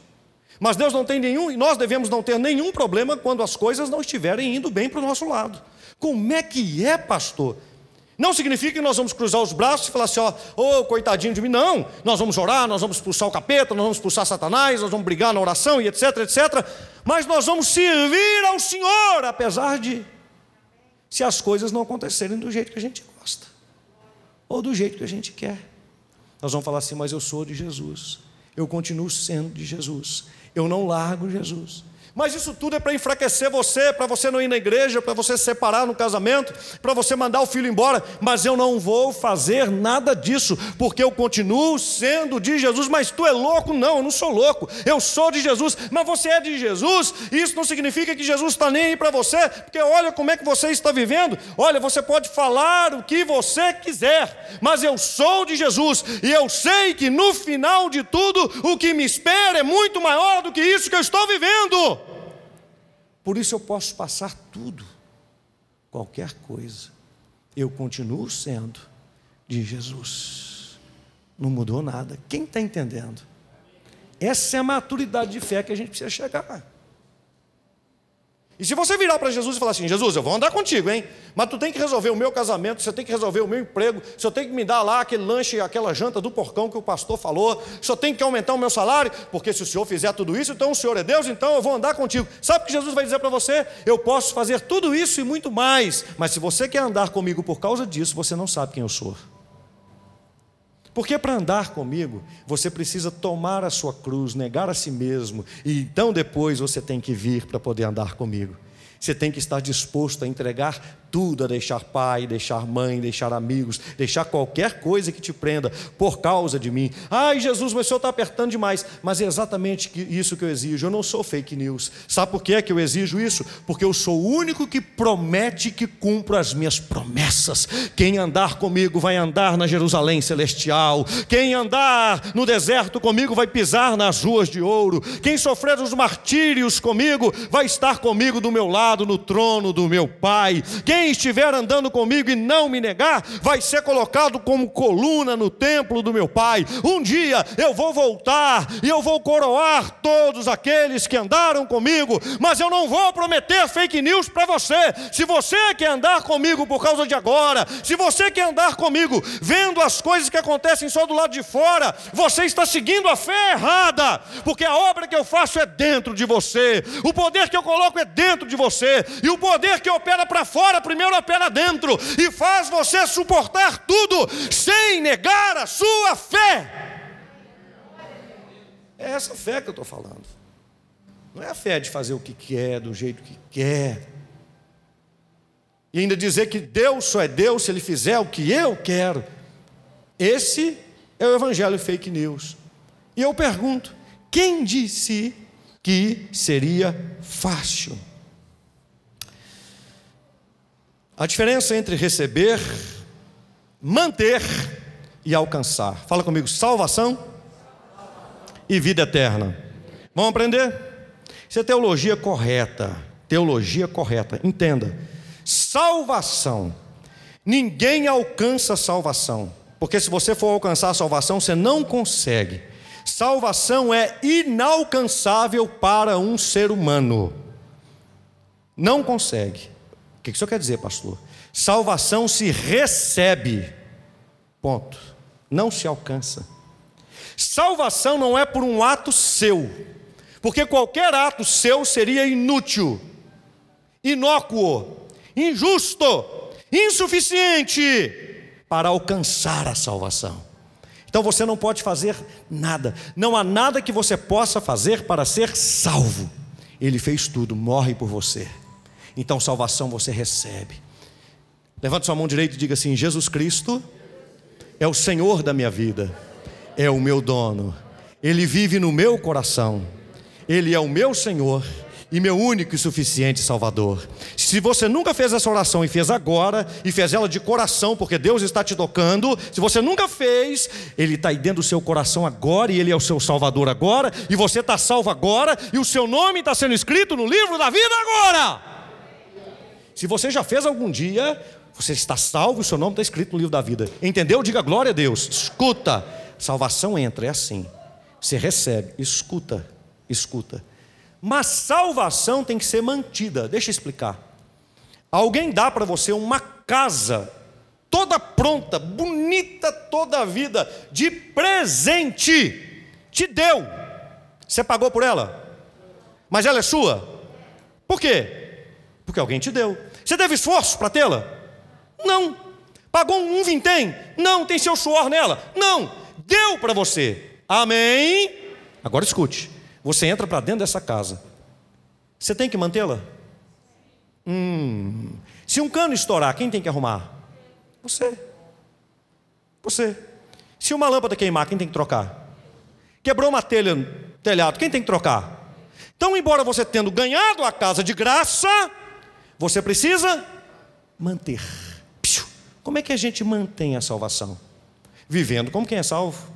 Mas Deus não tem nenhum, e nós devemos não ter nenhum problema quando as coisas não estiverem indo bem para o nosso lado. Como é que é, pastor? Não significa que nós vamos cruzar os braços e falar assim, ó, oh, coitadinho de mim. Não, nós vamos orar, nós vamos expulsar o capeta, nós vamos expulsar Satanás, nós vamos brigar na oração e etc, etc. Mas nós vamos servir ao Senhor, apesar de se as coisas não acontecerem do jeito que a gente gosta, ou do jeito que a gente quer. Nós vamos falar assim, mas eu sou de Jesus, eu continuo sendo de Jesus, eu não largo Jesus. Mas isso tudo é para enfraquecer você, para você não ir na igreja, para você se separar no casamento, para você mandar o filho embora. Mas eu não vou fazer nada disso, porque eu continuo sendo de Jesus. Mas tu é louco? Não, eu não sou louco. Eu sou de Jesus. Mas você é de Jesus, isso não significa que Jesus está nem aí para você, porque olha como é que você está vivendo. Olha, você pode falar o que você quiser, mas eu sou de Jesus, e eu sei que no final de tudo, o que me espera é muito maior do que isso que eu estou vivendo. Por isso eu posso passar tudo, qualquer coisa. Eu continuo sendo de Jesus. Não mudou nada. Quem está entendendo? Essa é a maturidade de fé que a gente precisa chegar. E se você virar para Jesus e falar assim: Jesus, eu vou andar contigo, hein? Mas tu tem que resolver o meu casamento, você tem que resolver o meu emprego, você tem que me dar lá aquele lanche, aquela janta do porcão que o pastor falou, você tem que aumentar o meu salário, porque se o senhor fizer tudo isso, então o senhor é Deus, então eu vou andar contigo. Sabe o que Jesus vai dizer para você? Eu posso fazer tudo isso e muito mais, mas se você quer andar comigo por causa disso, você não sabe quem eu sou. Porque para andar comigo, você precisa tomar a sua cruz, negar a si mesmo, e então depois você tem que vir para poder andar comigo. Você tem que estar disposto a entregar tudo, a deixar pai, deixar mãe, deixar amigos, deixar qualquer coisa que te prenda por causa de mim. Ai, Jesus, mas o senhor está apertando demais. Mas é exatamente isso que eu exijo. Eu não sou fake news. Sabe por que, é que eu exijo isso? Porque eu sou o único que promete que cumpro as minhas promessas. Quem andar comigo vai andar na Jerusalém celestial. Quem andar no deserto comigo vai pisar nas ruas de ouro. Quem sofrer os martírios comigo vai estar comigo do meu lado no trono do meu Pai. Quem quem estiver andando comigo e não me negar, vai ser colocado como coluna no templo do meu Pai. Um dia eu vou voltar e eu vou coroar todos aqueles que andaram comigo, mas eu não vou prometer fake news para você. Se você quer andar comigo por causa de agora, se você quer andar comigo vendo as coisas que acontecem só do lado de fora, você está seguindo a fé errada, porque a obra que eu faço é dentro de você, o poder que eu coloco é dentro de você, e o poder que opera para fora primeiro a pé dentro e faz você suportar tudo sem negar a sua fé. É essa fé que eu estou falando. Não é a fé de fazer o que quer, do jeito que quer. E ainda dizer que Deus só é Deus se Ele fizer o que eu quero. Esse é o evangelho fake news. E eu pergunto: quem disse que seria fácil? A diferença entre receber, manter e alcançar. Fala comigo, salvação e vida eterna. Vamos aprender? Isso é teologia correta. Teologia correta. Entenda. Salvação. Ninguém alcança salvação. Porque se você for alcançar a salvação, você não consegue. Salvação é inalcançável para um ser humano. Não consegue. O que isso quer dizer, pastor? Salvação se recebe, ponto, não se alcança. Salvação não é por um ato seu, porque qualquer ato seu seria inútil, inócuo, injusto, insuficiente para alcançar a salvação. Então você não pode fazer nada, não há nada que você possa fazer para ser salvo. Ele fez tudo, morre por você então salvação você recebe. Levante sua mão direita e diga assim: Jesus Cristo é o Senhor da minha vida, é o meu dono, Ele vive no meu coração, Ele é o meu Senhor e meu único e suficiente Salvador. Se você nunca fez essa oração e fez agora, e fez ela de coração, porque Deus está te tocando, se você nunca fez, Ele está aí dentro do seu coração agora, e Ele é o seu Salvador agora, e você está salvo agora, e o seu nome está sendo escrito no livro da vida agora. Se você já fez algum dia, você está salvo, o seu nome está escrito no livro da vida. Entendeu? Diga glória a Deus. Escuta. Salvação entra, é assim. Você recebe, escuta, escuta. Mas salvação tem que ser mantida. Deixa eu explicar. Alguém dá para você uma casa toda pronta, bonita toda a vida, de presente. Te deu. Você pagou por ela? Mas ela é sua? Por quê? Porque alguém te deu. Você teve esforço para tê-la? Não. Pagou um vintém? Não. Tem seu suor nela? Não. Deu para você. Amém? Agora escute. Você entra para dentro dessa casa. Você tem que mantê-la? Hum. Se um cano estourar, quem tem que arrumar? Você. Você. Se uma lâmpada queimar, quem tem que trocar? Quebrou uma telha, telhado, quem tem que trocar? Então, embora você tendo ganhado a casa de graça, você precisa manter. Como é que a gente mantém a salvação? Vivendo como quem é salvo.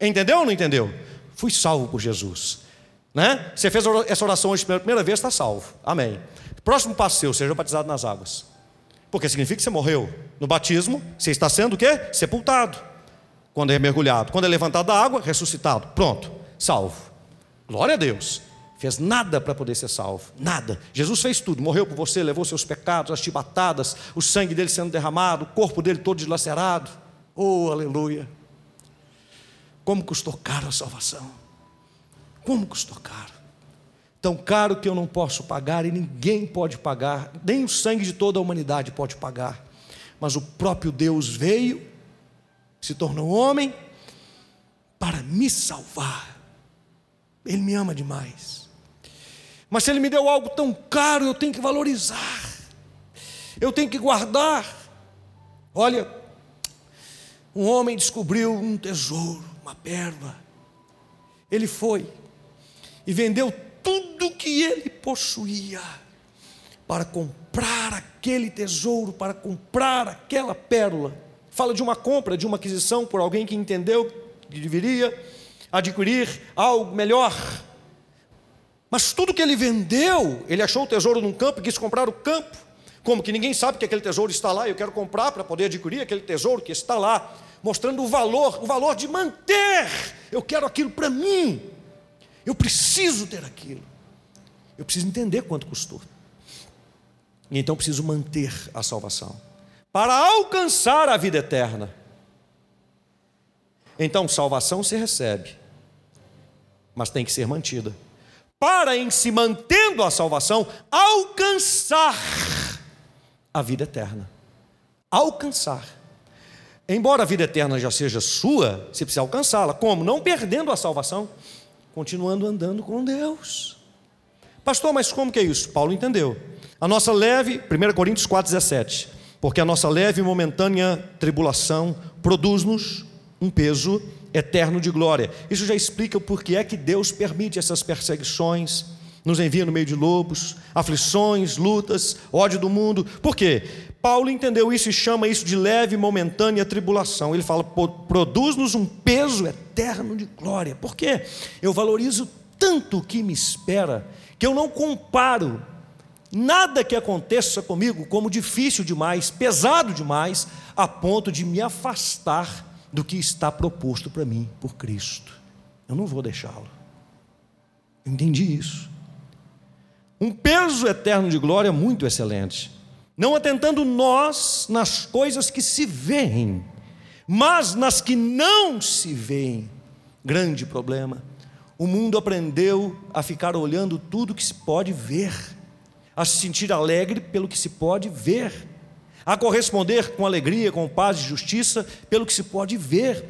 Entendeu ou não entendeu? Fui salvo por Jesus. Né? Você fez essa oração hoje pela primeira vez, está salvo. Amém. Próximo passo seu, seja batizado nas águas. Porque significa que você morreu. No batismo, você está sendo o quê? Sepultado. Quando é mergulhado. Quando é levantado da água, ressuscitado. Pronto. Salvo. Glória a Deus fez nada para poder ser salvo, nada. Jesus fez tudo, morreu por você, levou seus pecados, as chibatadas, o sangue dele sendo derramado, o corpo dele todo dilacerado. Oh, aleluia! Como custou caro a salvação? Como custou caro? Tão caro que eu não posso pagar e ninguém pode pagar, nem o sangue de toda a humanidade pode pagar. Mas o próprio Deus veio, se tornou homem, para me salvar. Ele me ama demais. Mas se Ele me deu algo tão caro, eu tenho que valorizar, eu tenho que guardar. Olha, um homem descobriu um tesouro, uma pérola. Ele foi e vendeu tudo que ele possuía para comprar aquele tesouro, para comprar aquela pérola. Fala de uma compra, de uma aquisição por alguém que entendeu que deveria adquirir algo melhor. Mas tudo que ele vendeu, ele achou o tesouro num campo e quis comprar o campo. Como que ninguém sabe que aquele tesouro está lá, eu quero comprar para poder adquirir aquele tesouro que está lá, mostrando o valor, o valor de manter. Eu quero aquilo para mim. Eu preciso ter aquilo. Eu preciso entender quanto custou. E então preciso manter a salvação para alcançar a vida eterna. Então, salvação se recebe, mas tem que ser mantida. Para, em se mantendo a salvação, alcançar a vida eterna. Alcançar. Embora a vida eterna já seja sua, você precisa alcançá-la. Como? Não perdendo a salvação, continuando andando com Deus. Pastor, mas como que é isso? Paulo entendeu. A nossa leve, 1 Coríntios 4,17, porque a nossa leve e momentânea tribulação produz-nos um peso eterno de glória. Isso já explica o porquê é que Deus permite essas perseguições, nos envia no meio de lobos, aflições, lutas, ódio do mundo. Por quê? Paulo entendeu isso e chama isso de leve e momentânea tribulação. Ele fala: produz-nos um peso eterno de glória. Por quê? Eu valorizo tanto o que me espera que eu não comparo nada que aconteça comigo como difícil demais, pesado demais, a ponto de me afastar do que está proposto para mim por Cristo. Eu não vou deixá-lo. Entendi isso. Um peso eterno de glória muito excelente. Não atentando nós nas coisas que se veem, mas nas que não se veem. Grande problema. O mundo aprendeu a ficar olhando tudo que se pode ver a se sentir alegre pelo que se pode ver, a corresponder com alegria, com paz e justiça pelo que se pode ver.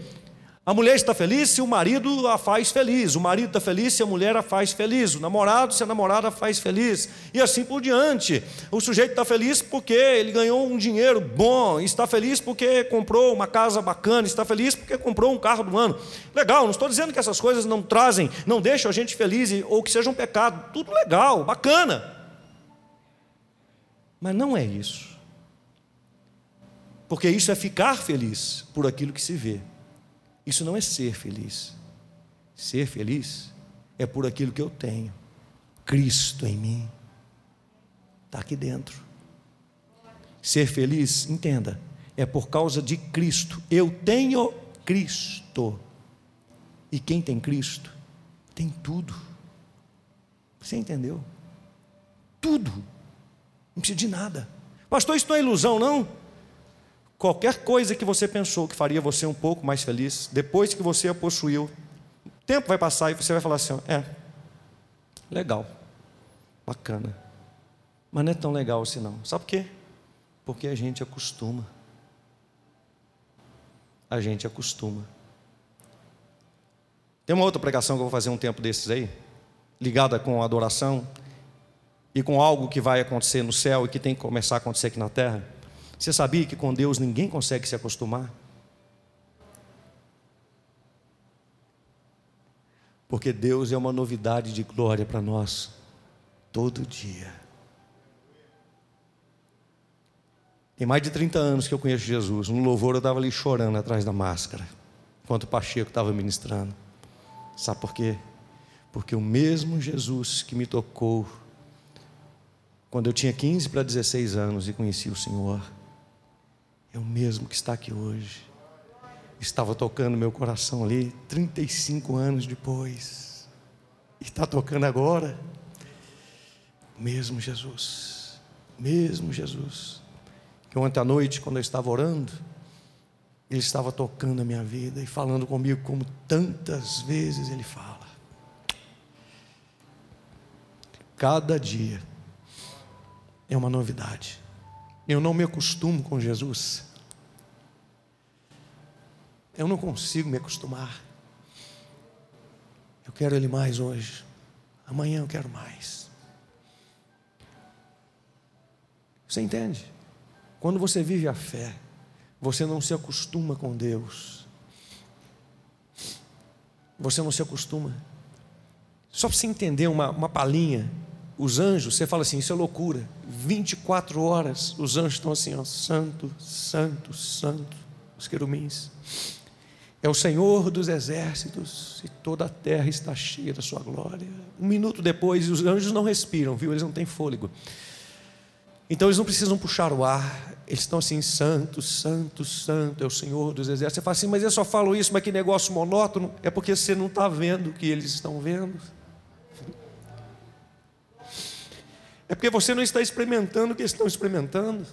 A mulher está feliz se o marido a faz feliz, o marido está feliz se a mulher a faz feliz, o namorado se a namorada a faz feliz, e assim por diante. O sujeito está feliz porque ele ganhou um dinheiro bom, está feliz porque comprou uma casa bacana, está feliz porque comprou um carro do ano. Legal, não estou dizendo que essas coisas não trazem, não deixam a gente feliz ou que seja um pecado, tudo legal, bacana. Mas não é isso. Porque isso é ficar feliz por aquilo que se vê. Isso não é ser feliz. Ser feliz é por aquilo que eu tenho. Cristo em mim. Está aqui dentro. Ser feliz, entenda, é por causa de Cristo. Eu tenho Cristo. E quem tem Cristo tem tudo. Você entendeu? Tudo. Não precisa de nada. Pastor, isso não é ilusão, não? Qualquer coisa que você pensou que faria você um pouco mais feliz, depois que você a possuiu, o tempo vai passar e você vai falar assim: é, legal, bacana, mas não é tão legal assim não. Sabe por quê? Porque a gente acostuma. A gente acostuma. Tem uma outra pregação que eu vou fazer um tempo desses aí, ligada com adoração, e com algo que vai acontecer no céu e que tem que começar a acontecer aqui na terra? Você sabia que com Deus ninguém consegue se acostumar? Porque Deus é uma novidade de glória para nós todo dia. Tem mais de 30 anos que eu conheço Jesus. No louvor eu estava ali chorando atrás da máscara, enquanto o Pacheco estava ministrando. Sabe por quê? Porque o mesmo Jesus que me tocou quando eu tinha 15 para 16 anos e conheci o Senhor, é o mesmo que está aqui hoje. Estava tocando meu coração ali 35 anos depois. E está tocando agora. Mesmo Jesus. Mesmo Jesus. Que ontem à noite, quando eu estava orando, Ele estava tocando a minha vida e falando comigo como tantas vezes Ele fala. Cada dia é uma novidade. Eu não me acostumo com Jesus. Eu não consigo me acostumar. Eu quero Ele mais hoje. Amanhã eu quero mais. Você entende? Quando você vive a fé, você não se acostuma com Deus. Você não se acostuma. Só para você entender uma, uma palhinha os anjos, você fala assim, isso é loucura. 24 horas os anjos estão assim, ó, santo, santo, santo, os querumins. É o Senhor dos exércitos e toda a terra está cheia da sua glória. Um minuto depois, os anjos não respiram, viu? Eles não têm fôlego. Então eles não precisam puxar o ar, eles estão assim, santo, santo, santo, é o Senhor dos exércitos. Você fala assim, mas eles só falam isso, mas que negócio monótono. É porque você não está vendo o que eles estão vendo. É porque você não está experimentando o que eles estão experimentando.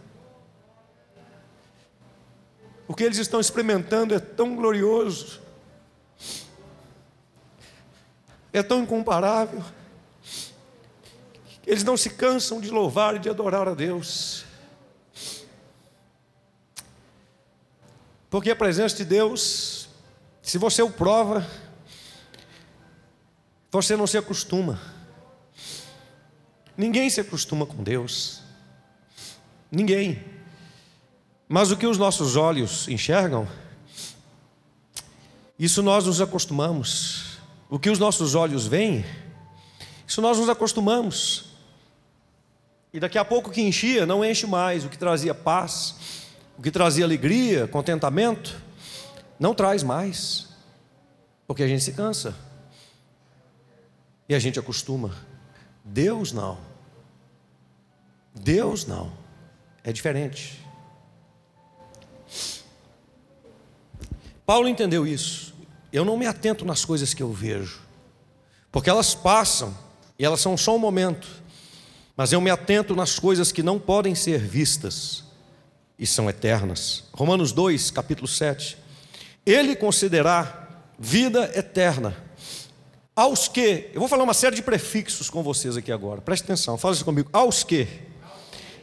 O que eles estão experimentando é tão glorioso, é tão incomparável. Eles não se cansam de louvar e de adorar a Deus. Porque a presença de Deus, se você o prova, você não se acostuma. Ninguém se acostuma com Deus. Ninguém. Mas o que os nossos olhos enxergam, isso nós nos acostumamos. O que os nossos olhos veem, isso nós nos acostumamos. E daqui a pouco o que enchia não enche mais, o que trazia paz, o que trazia alegria, contentamento, não traz mais, porque a gente se cansa e a gente acostuma. Deus não. Deus não. É diferente. Paulo entendeu isso. Eu não me atento nas coisas que eu vejo, porque elas passam e elas são só um momento mas eu me atento nas coisas que não podem ser vistas e são eternas. Romanos 2, capítulo 7. Ele considerar vida eterna aos que, eu vou falar uma série de prefixos com vocês aqui agora, preste atenção, fala isso comigo. Aos que,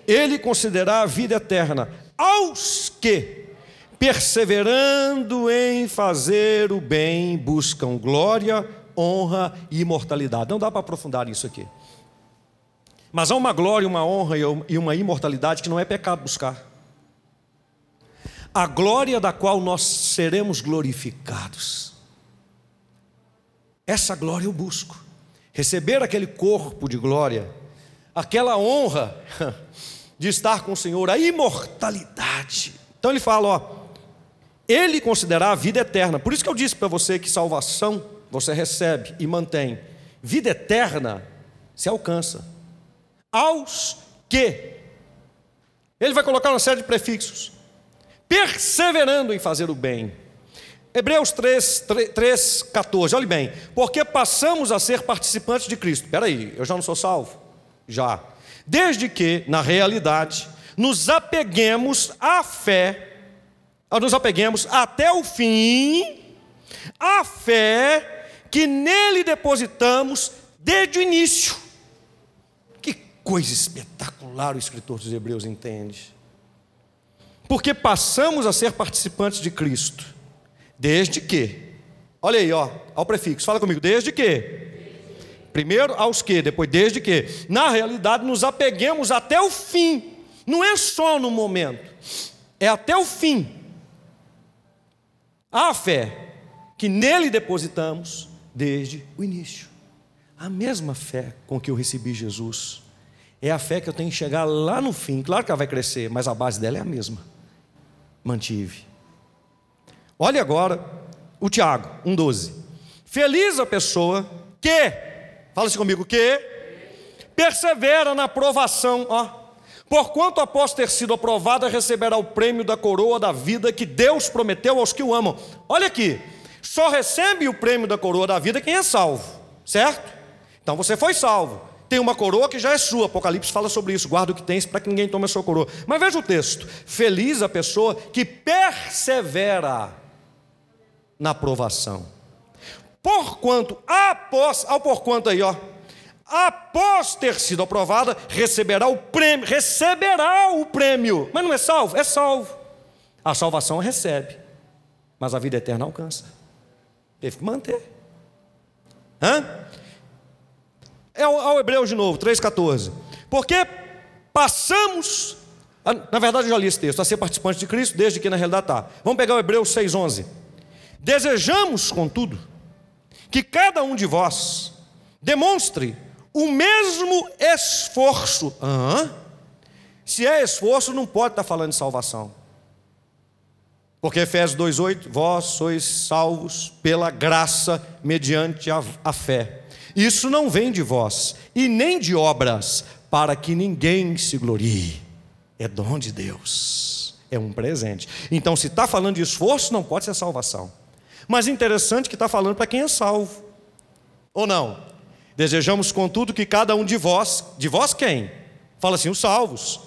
ele considerar a vida eterna, aos que, perseverando em fazer o bem, buscam glória, honra e imortalidade. Não dá para aprofundar isso aqui. Mas há uma glória, uma honra e uma imortalidade que não é pecado buscar. A glória da qual nós seremos glorificados. Essa glória eu busco. Receber aquele corpo de glória, aquela honra [laughs] de estar com o Senhor, a imortalidade. Então ele fala, ó, ele considerar a vida eterna. Por isso que eu disse para você que salvação você recebe e mantém. Vida eterna se alcança aos que. Ele vai colocar uma série de prefixos. Perseverando em fazer o bem. Hebreus 3, 3, 3 14, olhe bem. Porque passamos a ser participantes de Cristo. Espera aí, eu já não sou salvo? Já. Desde que, na realidade, nos apeguemos à fé, nos apeguemos até o fim, à fé que nele depositamos desde o início coisa espetacular o escritor dos Hebreus entende. Porque passamos a ser participantes de Cristo, desde que, olha aí, ó, ao prefixo, fala comigo, desde que. Primeiro aos que, depois desde que. Na realidade, nos apeguemos até o fim, não é só no momento, é até o fim. A fé que nele depositamos desde o início. A mesma fé com que eu recebi Jesus é a fé que eu tenho que chegar lá no fim. Claro que ela vai crescer, mas a base dela é a mesma. Mantive. Olha agora o Tiago 1,12. Feliz a pessoa que, fala assim comigo, que persevera na provação, ó. Porquanto após ter sido aprovada, receberá o prêmio da coroa da vida que Deus prometeu aos que o amam. Olha aqui, só recebe o prêmio da coroa da vida quem é salvo, certo? Então você foi salvo tem uma coroa que já é sua. Apocalipse fala sobre isso. Guarda o que tens para que ninguém tome a sua coroa. Mas veja o texto: Feliz a pessoa que persevera na provação. Porquanto, após, ao porquanto aí, ó, após ter sido aprovada, receberá o prêmio, receberá o prêmio. Mas não é salvo? É salvo. A salvação recebe, mas a vida eterna alcança. Teve que manter. Hã? É ao Hebreu de novo, 3,14. Porque passamos Na verdade, eu já li esse texto, a ser participante de Cristo, desde que na realidade está. Vamos pegar o Hebreus 6,11. Desejamos, contudo, que cada um de vós demonstre o mesmo esforço. Se é esforço, não pode estar falando de salvação. Porque Efésios 2,8: Vós sois salvos pela graça mediante a, a fé. Isso não vem de vós, e nem de obras, para que ninguém se glorie. É dom de Deus, é um presente. Então, se está falando de esforço, não pode ser salvação. Mas interessante que está falando para quem é salvo. Ou não? Desejamos, contudo, que cada um de vós, de vós quem? Fala assim, os salvos,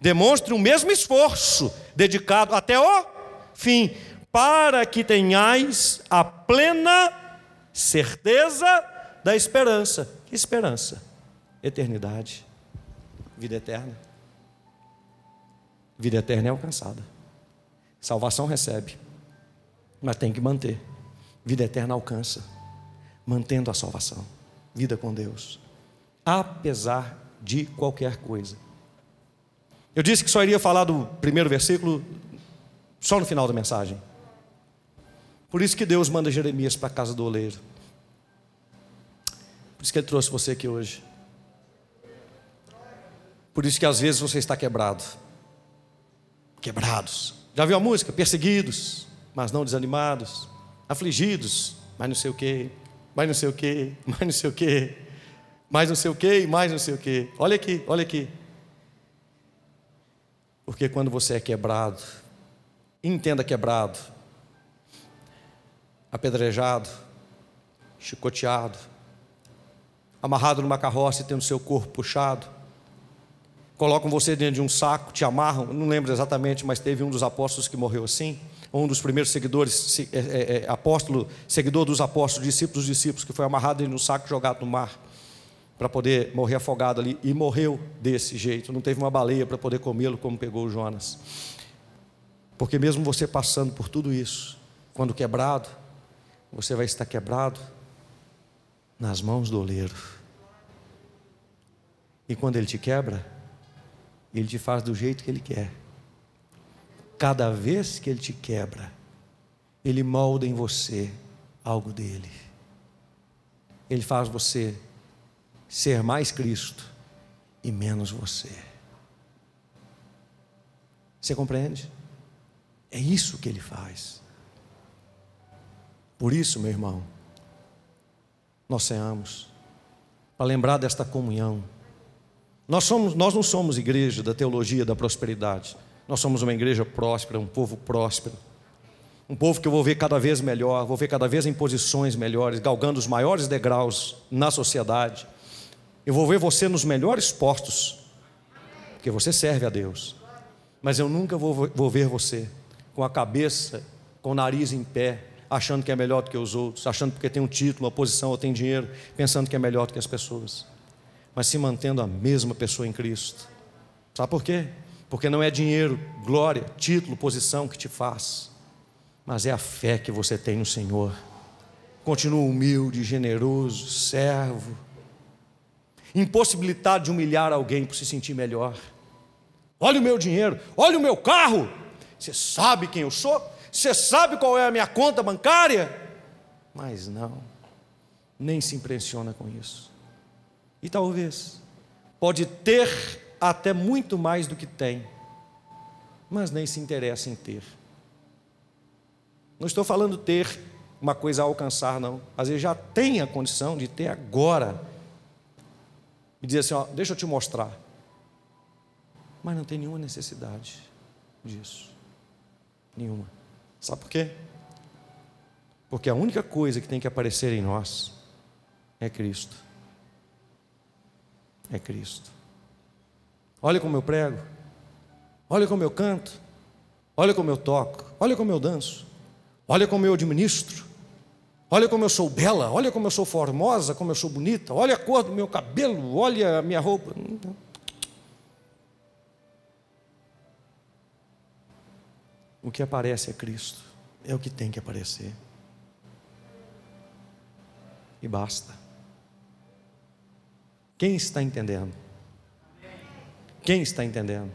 demonstre o mesmo esforço dedicado até o fim, para que tenhais a plena certeza da esperança. Que esperança? Eternidade, vida eterna. Vida eterna é alcançada. Salvação recebe mas tem que manter. Vida eterna alcança, mantendo a salvação, vida com Deus, apesar de qualquer coisa. Eu disse que só iria falar do primeiro versículo só no final da mensagem. Por isso que Deus manda Jeremias para a casa do oleiro. Por isso que Ele trouxe você aqui hoje. Por isso que às vezes você está quebrado. Quebrados. Já viu a música? Perseguidos, mas não desanimados, afligidos, mas não sei o quê, mas não sei o quê, [laughs] mas não sei o quê, mais não sei o quê, mais não sei o quê. Olha aqui, olha aqui. Porque quando você é quebrado, entenda quebrado, apedrejado, chicoteado, amarrado numa carroça e tendo seu corpo puxado, colocam você dentro de um saco, te amarram, não lembro exatamente, mas teve um dos apóstolos que morreu assim um dos primeiros seguidores, é, é, é, apóstolo, seguidor dos apóstolos, discípulos dos discípulos, que foi amarrado no saco jogado no mar para poder morrer afogado ali e morreu desse jeito. Não teve uma baleia para poder comê-lo como pegou o Jonas. Porque mesmo você passando por tudo isso, quando quebrado, você vai estar quebrado nas mãos do oleiro. E quando ele te quebra, ele te faz do jeito que ele quer. Cada vez que ele te quebra, ele molda em você algo dele. Ele faz você ser mais Cristo e menos você. Você compreende? É isso que ele faz. Por isso, meu irmão, nós ceamos, para lembrar desta comunhão. Nós, somos, nós não somos igreja da teologia da prosperidade. Nós somos uma igreja próspera, um povo próspero. Um povo que eu vou ver cada vez melhor, vou ver cada vez em posições melhores, galgando os maiores degraus na sociedade. Eu vou ver você nos melhores postos, porque você serve a Deus. Mas eu nunca vou, vou ver você com a cabeça, com o nariz em pé, achando que é melhor do que os outros, achando porque tem um título, uma posição ou tem dinheiro, pensando que é melhor do que as pessoas, mas se mantendo a mesma pessoa em Cristo. Sabe por quê? Porque não é dinheiro, glória, título, posição que te faz, mas é a fé que você tem no Senhor. Continua humilde, generoso, servo, impossibilitado de humilhar alguém para se sentir melhor. Olha o meu dinheiro, olha o meu carro. Você sabe quem eu sou? Você sabe qual é a minha conta bancária? Mas não, nem se impressiona com isso. E talvez pode ter até muito mais do que tem, mas nem se interessa em ter. Não estou falando ter uma coisa a alcançar, não. Às vezes já tem a condição de ter agora. E dizer assim: ó, deixa eu te mostrar. Mas não tem nenhuma necessidade disso. Nenhuma. Sabe por quê? Porque a única coisa que tem que aparecer em nós é Cristo. É Cristo. Olha como eu prego. Olha como eu canto. Olha como eu toco. Olha como eu danço. Olha como eu administro. Olha como eu sou bela. Olha como eu sou formosa. Como eu sou bonita. Olha a cor do meu cabelo. Olha a minha roupa. O que aparece é Cristo. É o que tem que aparecer. E basta. Quem está entendendo? Quem está entendendo?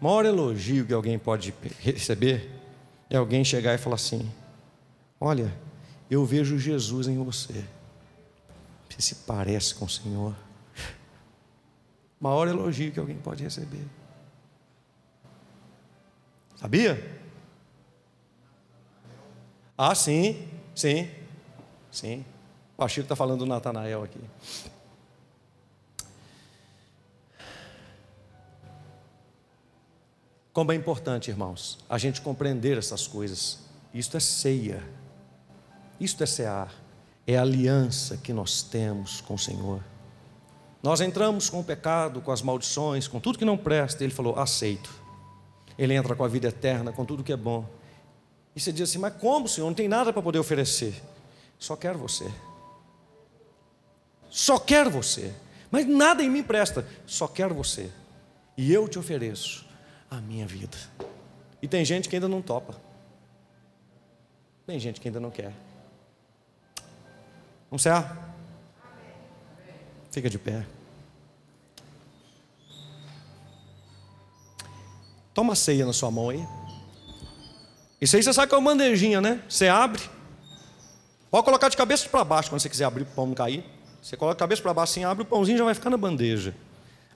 O maior elogio que alguém pode receber é alguém chegar e falar assim: Olha, eu vejo Jesus em você. Você se parece com o Senhor. O [laughs] maior elogio que alguém pode receber. Sabia? Ah, sim, sim, sim. O Chico está falando do Natanael aqui. Como é importante, irmãos, a gente compreender essas coisas. Isto é ceia. Isto é cear. É a aliança que nós temos com o Senhor. Nós entramos com o pecado, com as maldições, com tudo que não presta. Ele falou: aceito. Ele entra com a vida eterna, com tudo que é bom. E você diz assim: mas como, Senhor? Não tem nada para poder oferecer. Só quero você. Só quero você. Mas nada em mim presta. Só quero você. E eu te ofereço a minha vida. E tem gente que ainda não topa. Tem gente que ainda não quer. Vamos ser? Fica de pé. Toma a ceia na sua mão aí. Isso aí você sabe que é uma bandejinha, né? Você abre. Pode colocar de cabeça para baixo quando você quiser abrir para o pão não cair. Você coloca a cabeça para baixo assim, abre o pãozinho já vai ficar na bandeja.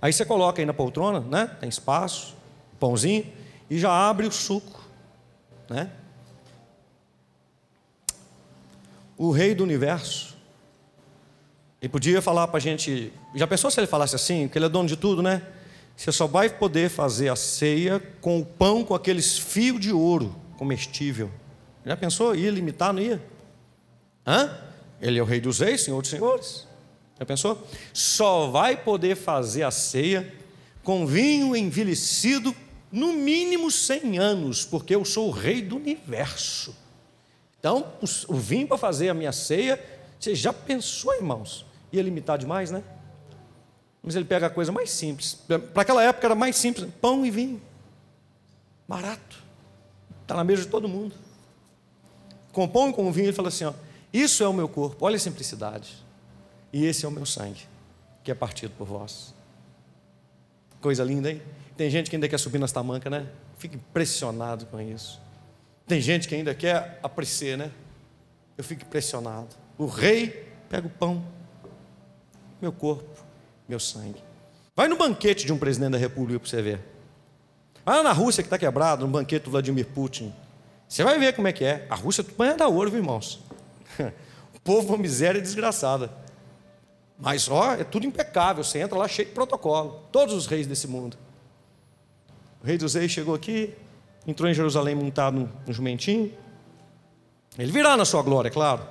Aí você coloca aí na poltrona, né? Tem espaço, pãozinho, e já abre o suco, né? O rei do universo. Ele podia falar para a gente. Já pensou se ele falasse assim? Que ele é dono de tudo, né? Você só vai poder fazer a ceia com o pão com aqueles fios de ouro comestível. Já pensou? Ia limitar, não ia? Hã? Ele é o rei dos reis, senhor dos senhores. Já pensou? Só vai poder fazer a ceia com vinho envelhecido no mínimo 100 anos, porque eu sou o rei do universo. Então, o vinho para fazer a minha ceia, você já pensou, irmãos? Ia limitar demais, né? Mas ele pega a coisa mais simples. Para aquela época era mais simples: pão e vinho. Barato. Está na mesa de todo mundo. Com pão e com vinho, ele fala assim: ó, Isso é o meu corpo, olha a simplicidade. E esse é o meu sangue, que é partido por vós. Coisa linda, hein? Tem gente que ainda quer subir nas tamancas, né? Fico impressionado com isso. Tem gente que ainda quer apreciar, né? Eu fico impressionado. O rei pega o pão, meu corpo, meu sangue. Vai no banquete de um presidente da república para você ver. Vai na Rússia que está quebrado, no banquete do Vladimir Putin. Você vai ver como é que é. A Rússia é banha da ouro, viu, irmãos? [laughs] o povo é uma miséria desgraçada. Mas, ó, é tudo impecável. Você entra lá cheio de protocolo. Todos os reis desse mundo. O rei dos reis chegou aqui, entrou em Jerusalém montado no jumentinho. Ele virá na sua glória, é claro.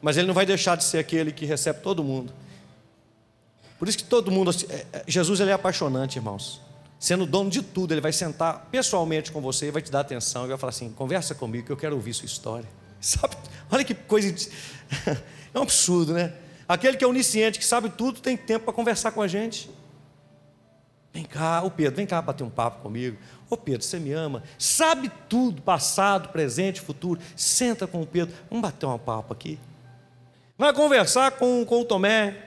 Mas ele não vai deixar de ser aquele que recebe todo mundo. Por isso que todo mundo. É, é, Jesus ele é apaixonante, irmãos sendo dono de tudo, ele vai sentar pessoalmente com você, vai te dar atenção e vai falar assim: conversa comigo que eu quero ouvir sua história. [laughs] Sabe? Olha que coisa. [laughs] É um absurdo, né? Aquele que é onisciente, que sabe tudo, tem tempo para conversar com a gente. Vem cá, ô Pedro, vem cá bater um papo comigo. Ô Pedro, você me ama? Sabe tudo, passado, presente, futuro. Senta com o Pedro, vamos bater um papo aqui. Vai conversar com, com o Tomé,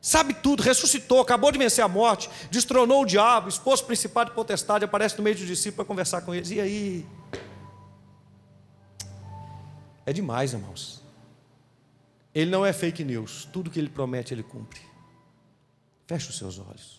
Sabe tudo, ressuscitou, acabou de vencer a morte, destronou o diabo, expôs o principado e potestade, aparece no meio dos discípulos para conversar com eles. E aí? É demais, irmãos. Ele não é fake news. Tudo que ele promete, ele cumpre. Feche os seus olhos.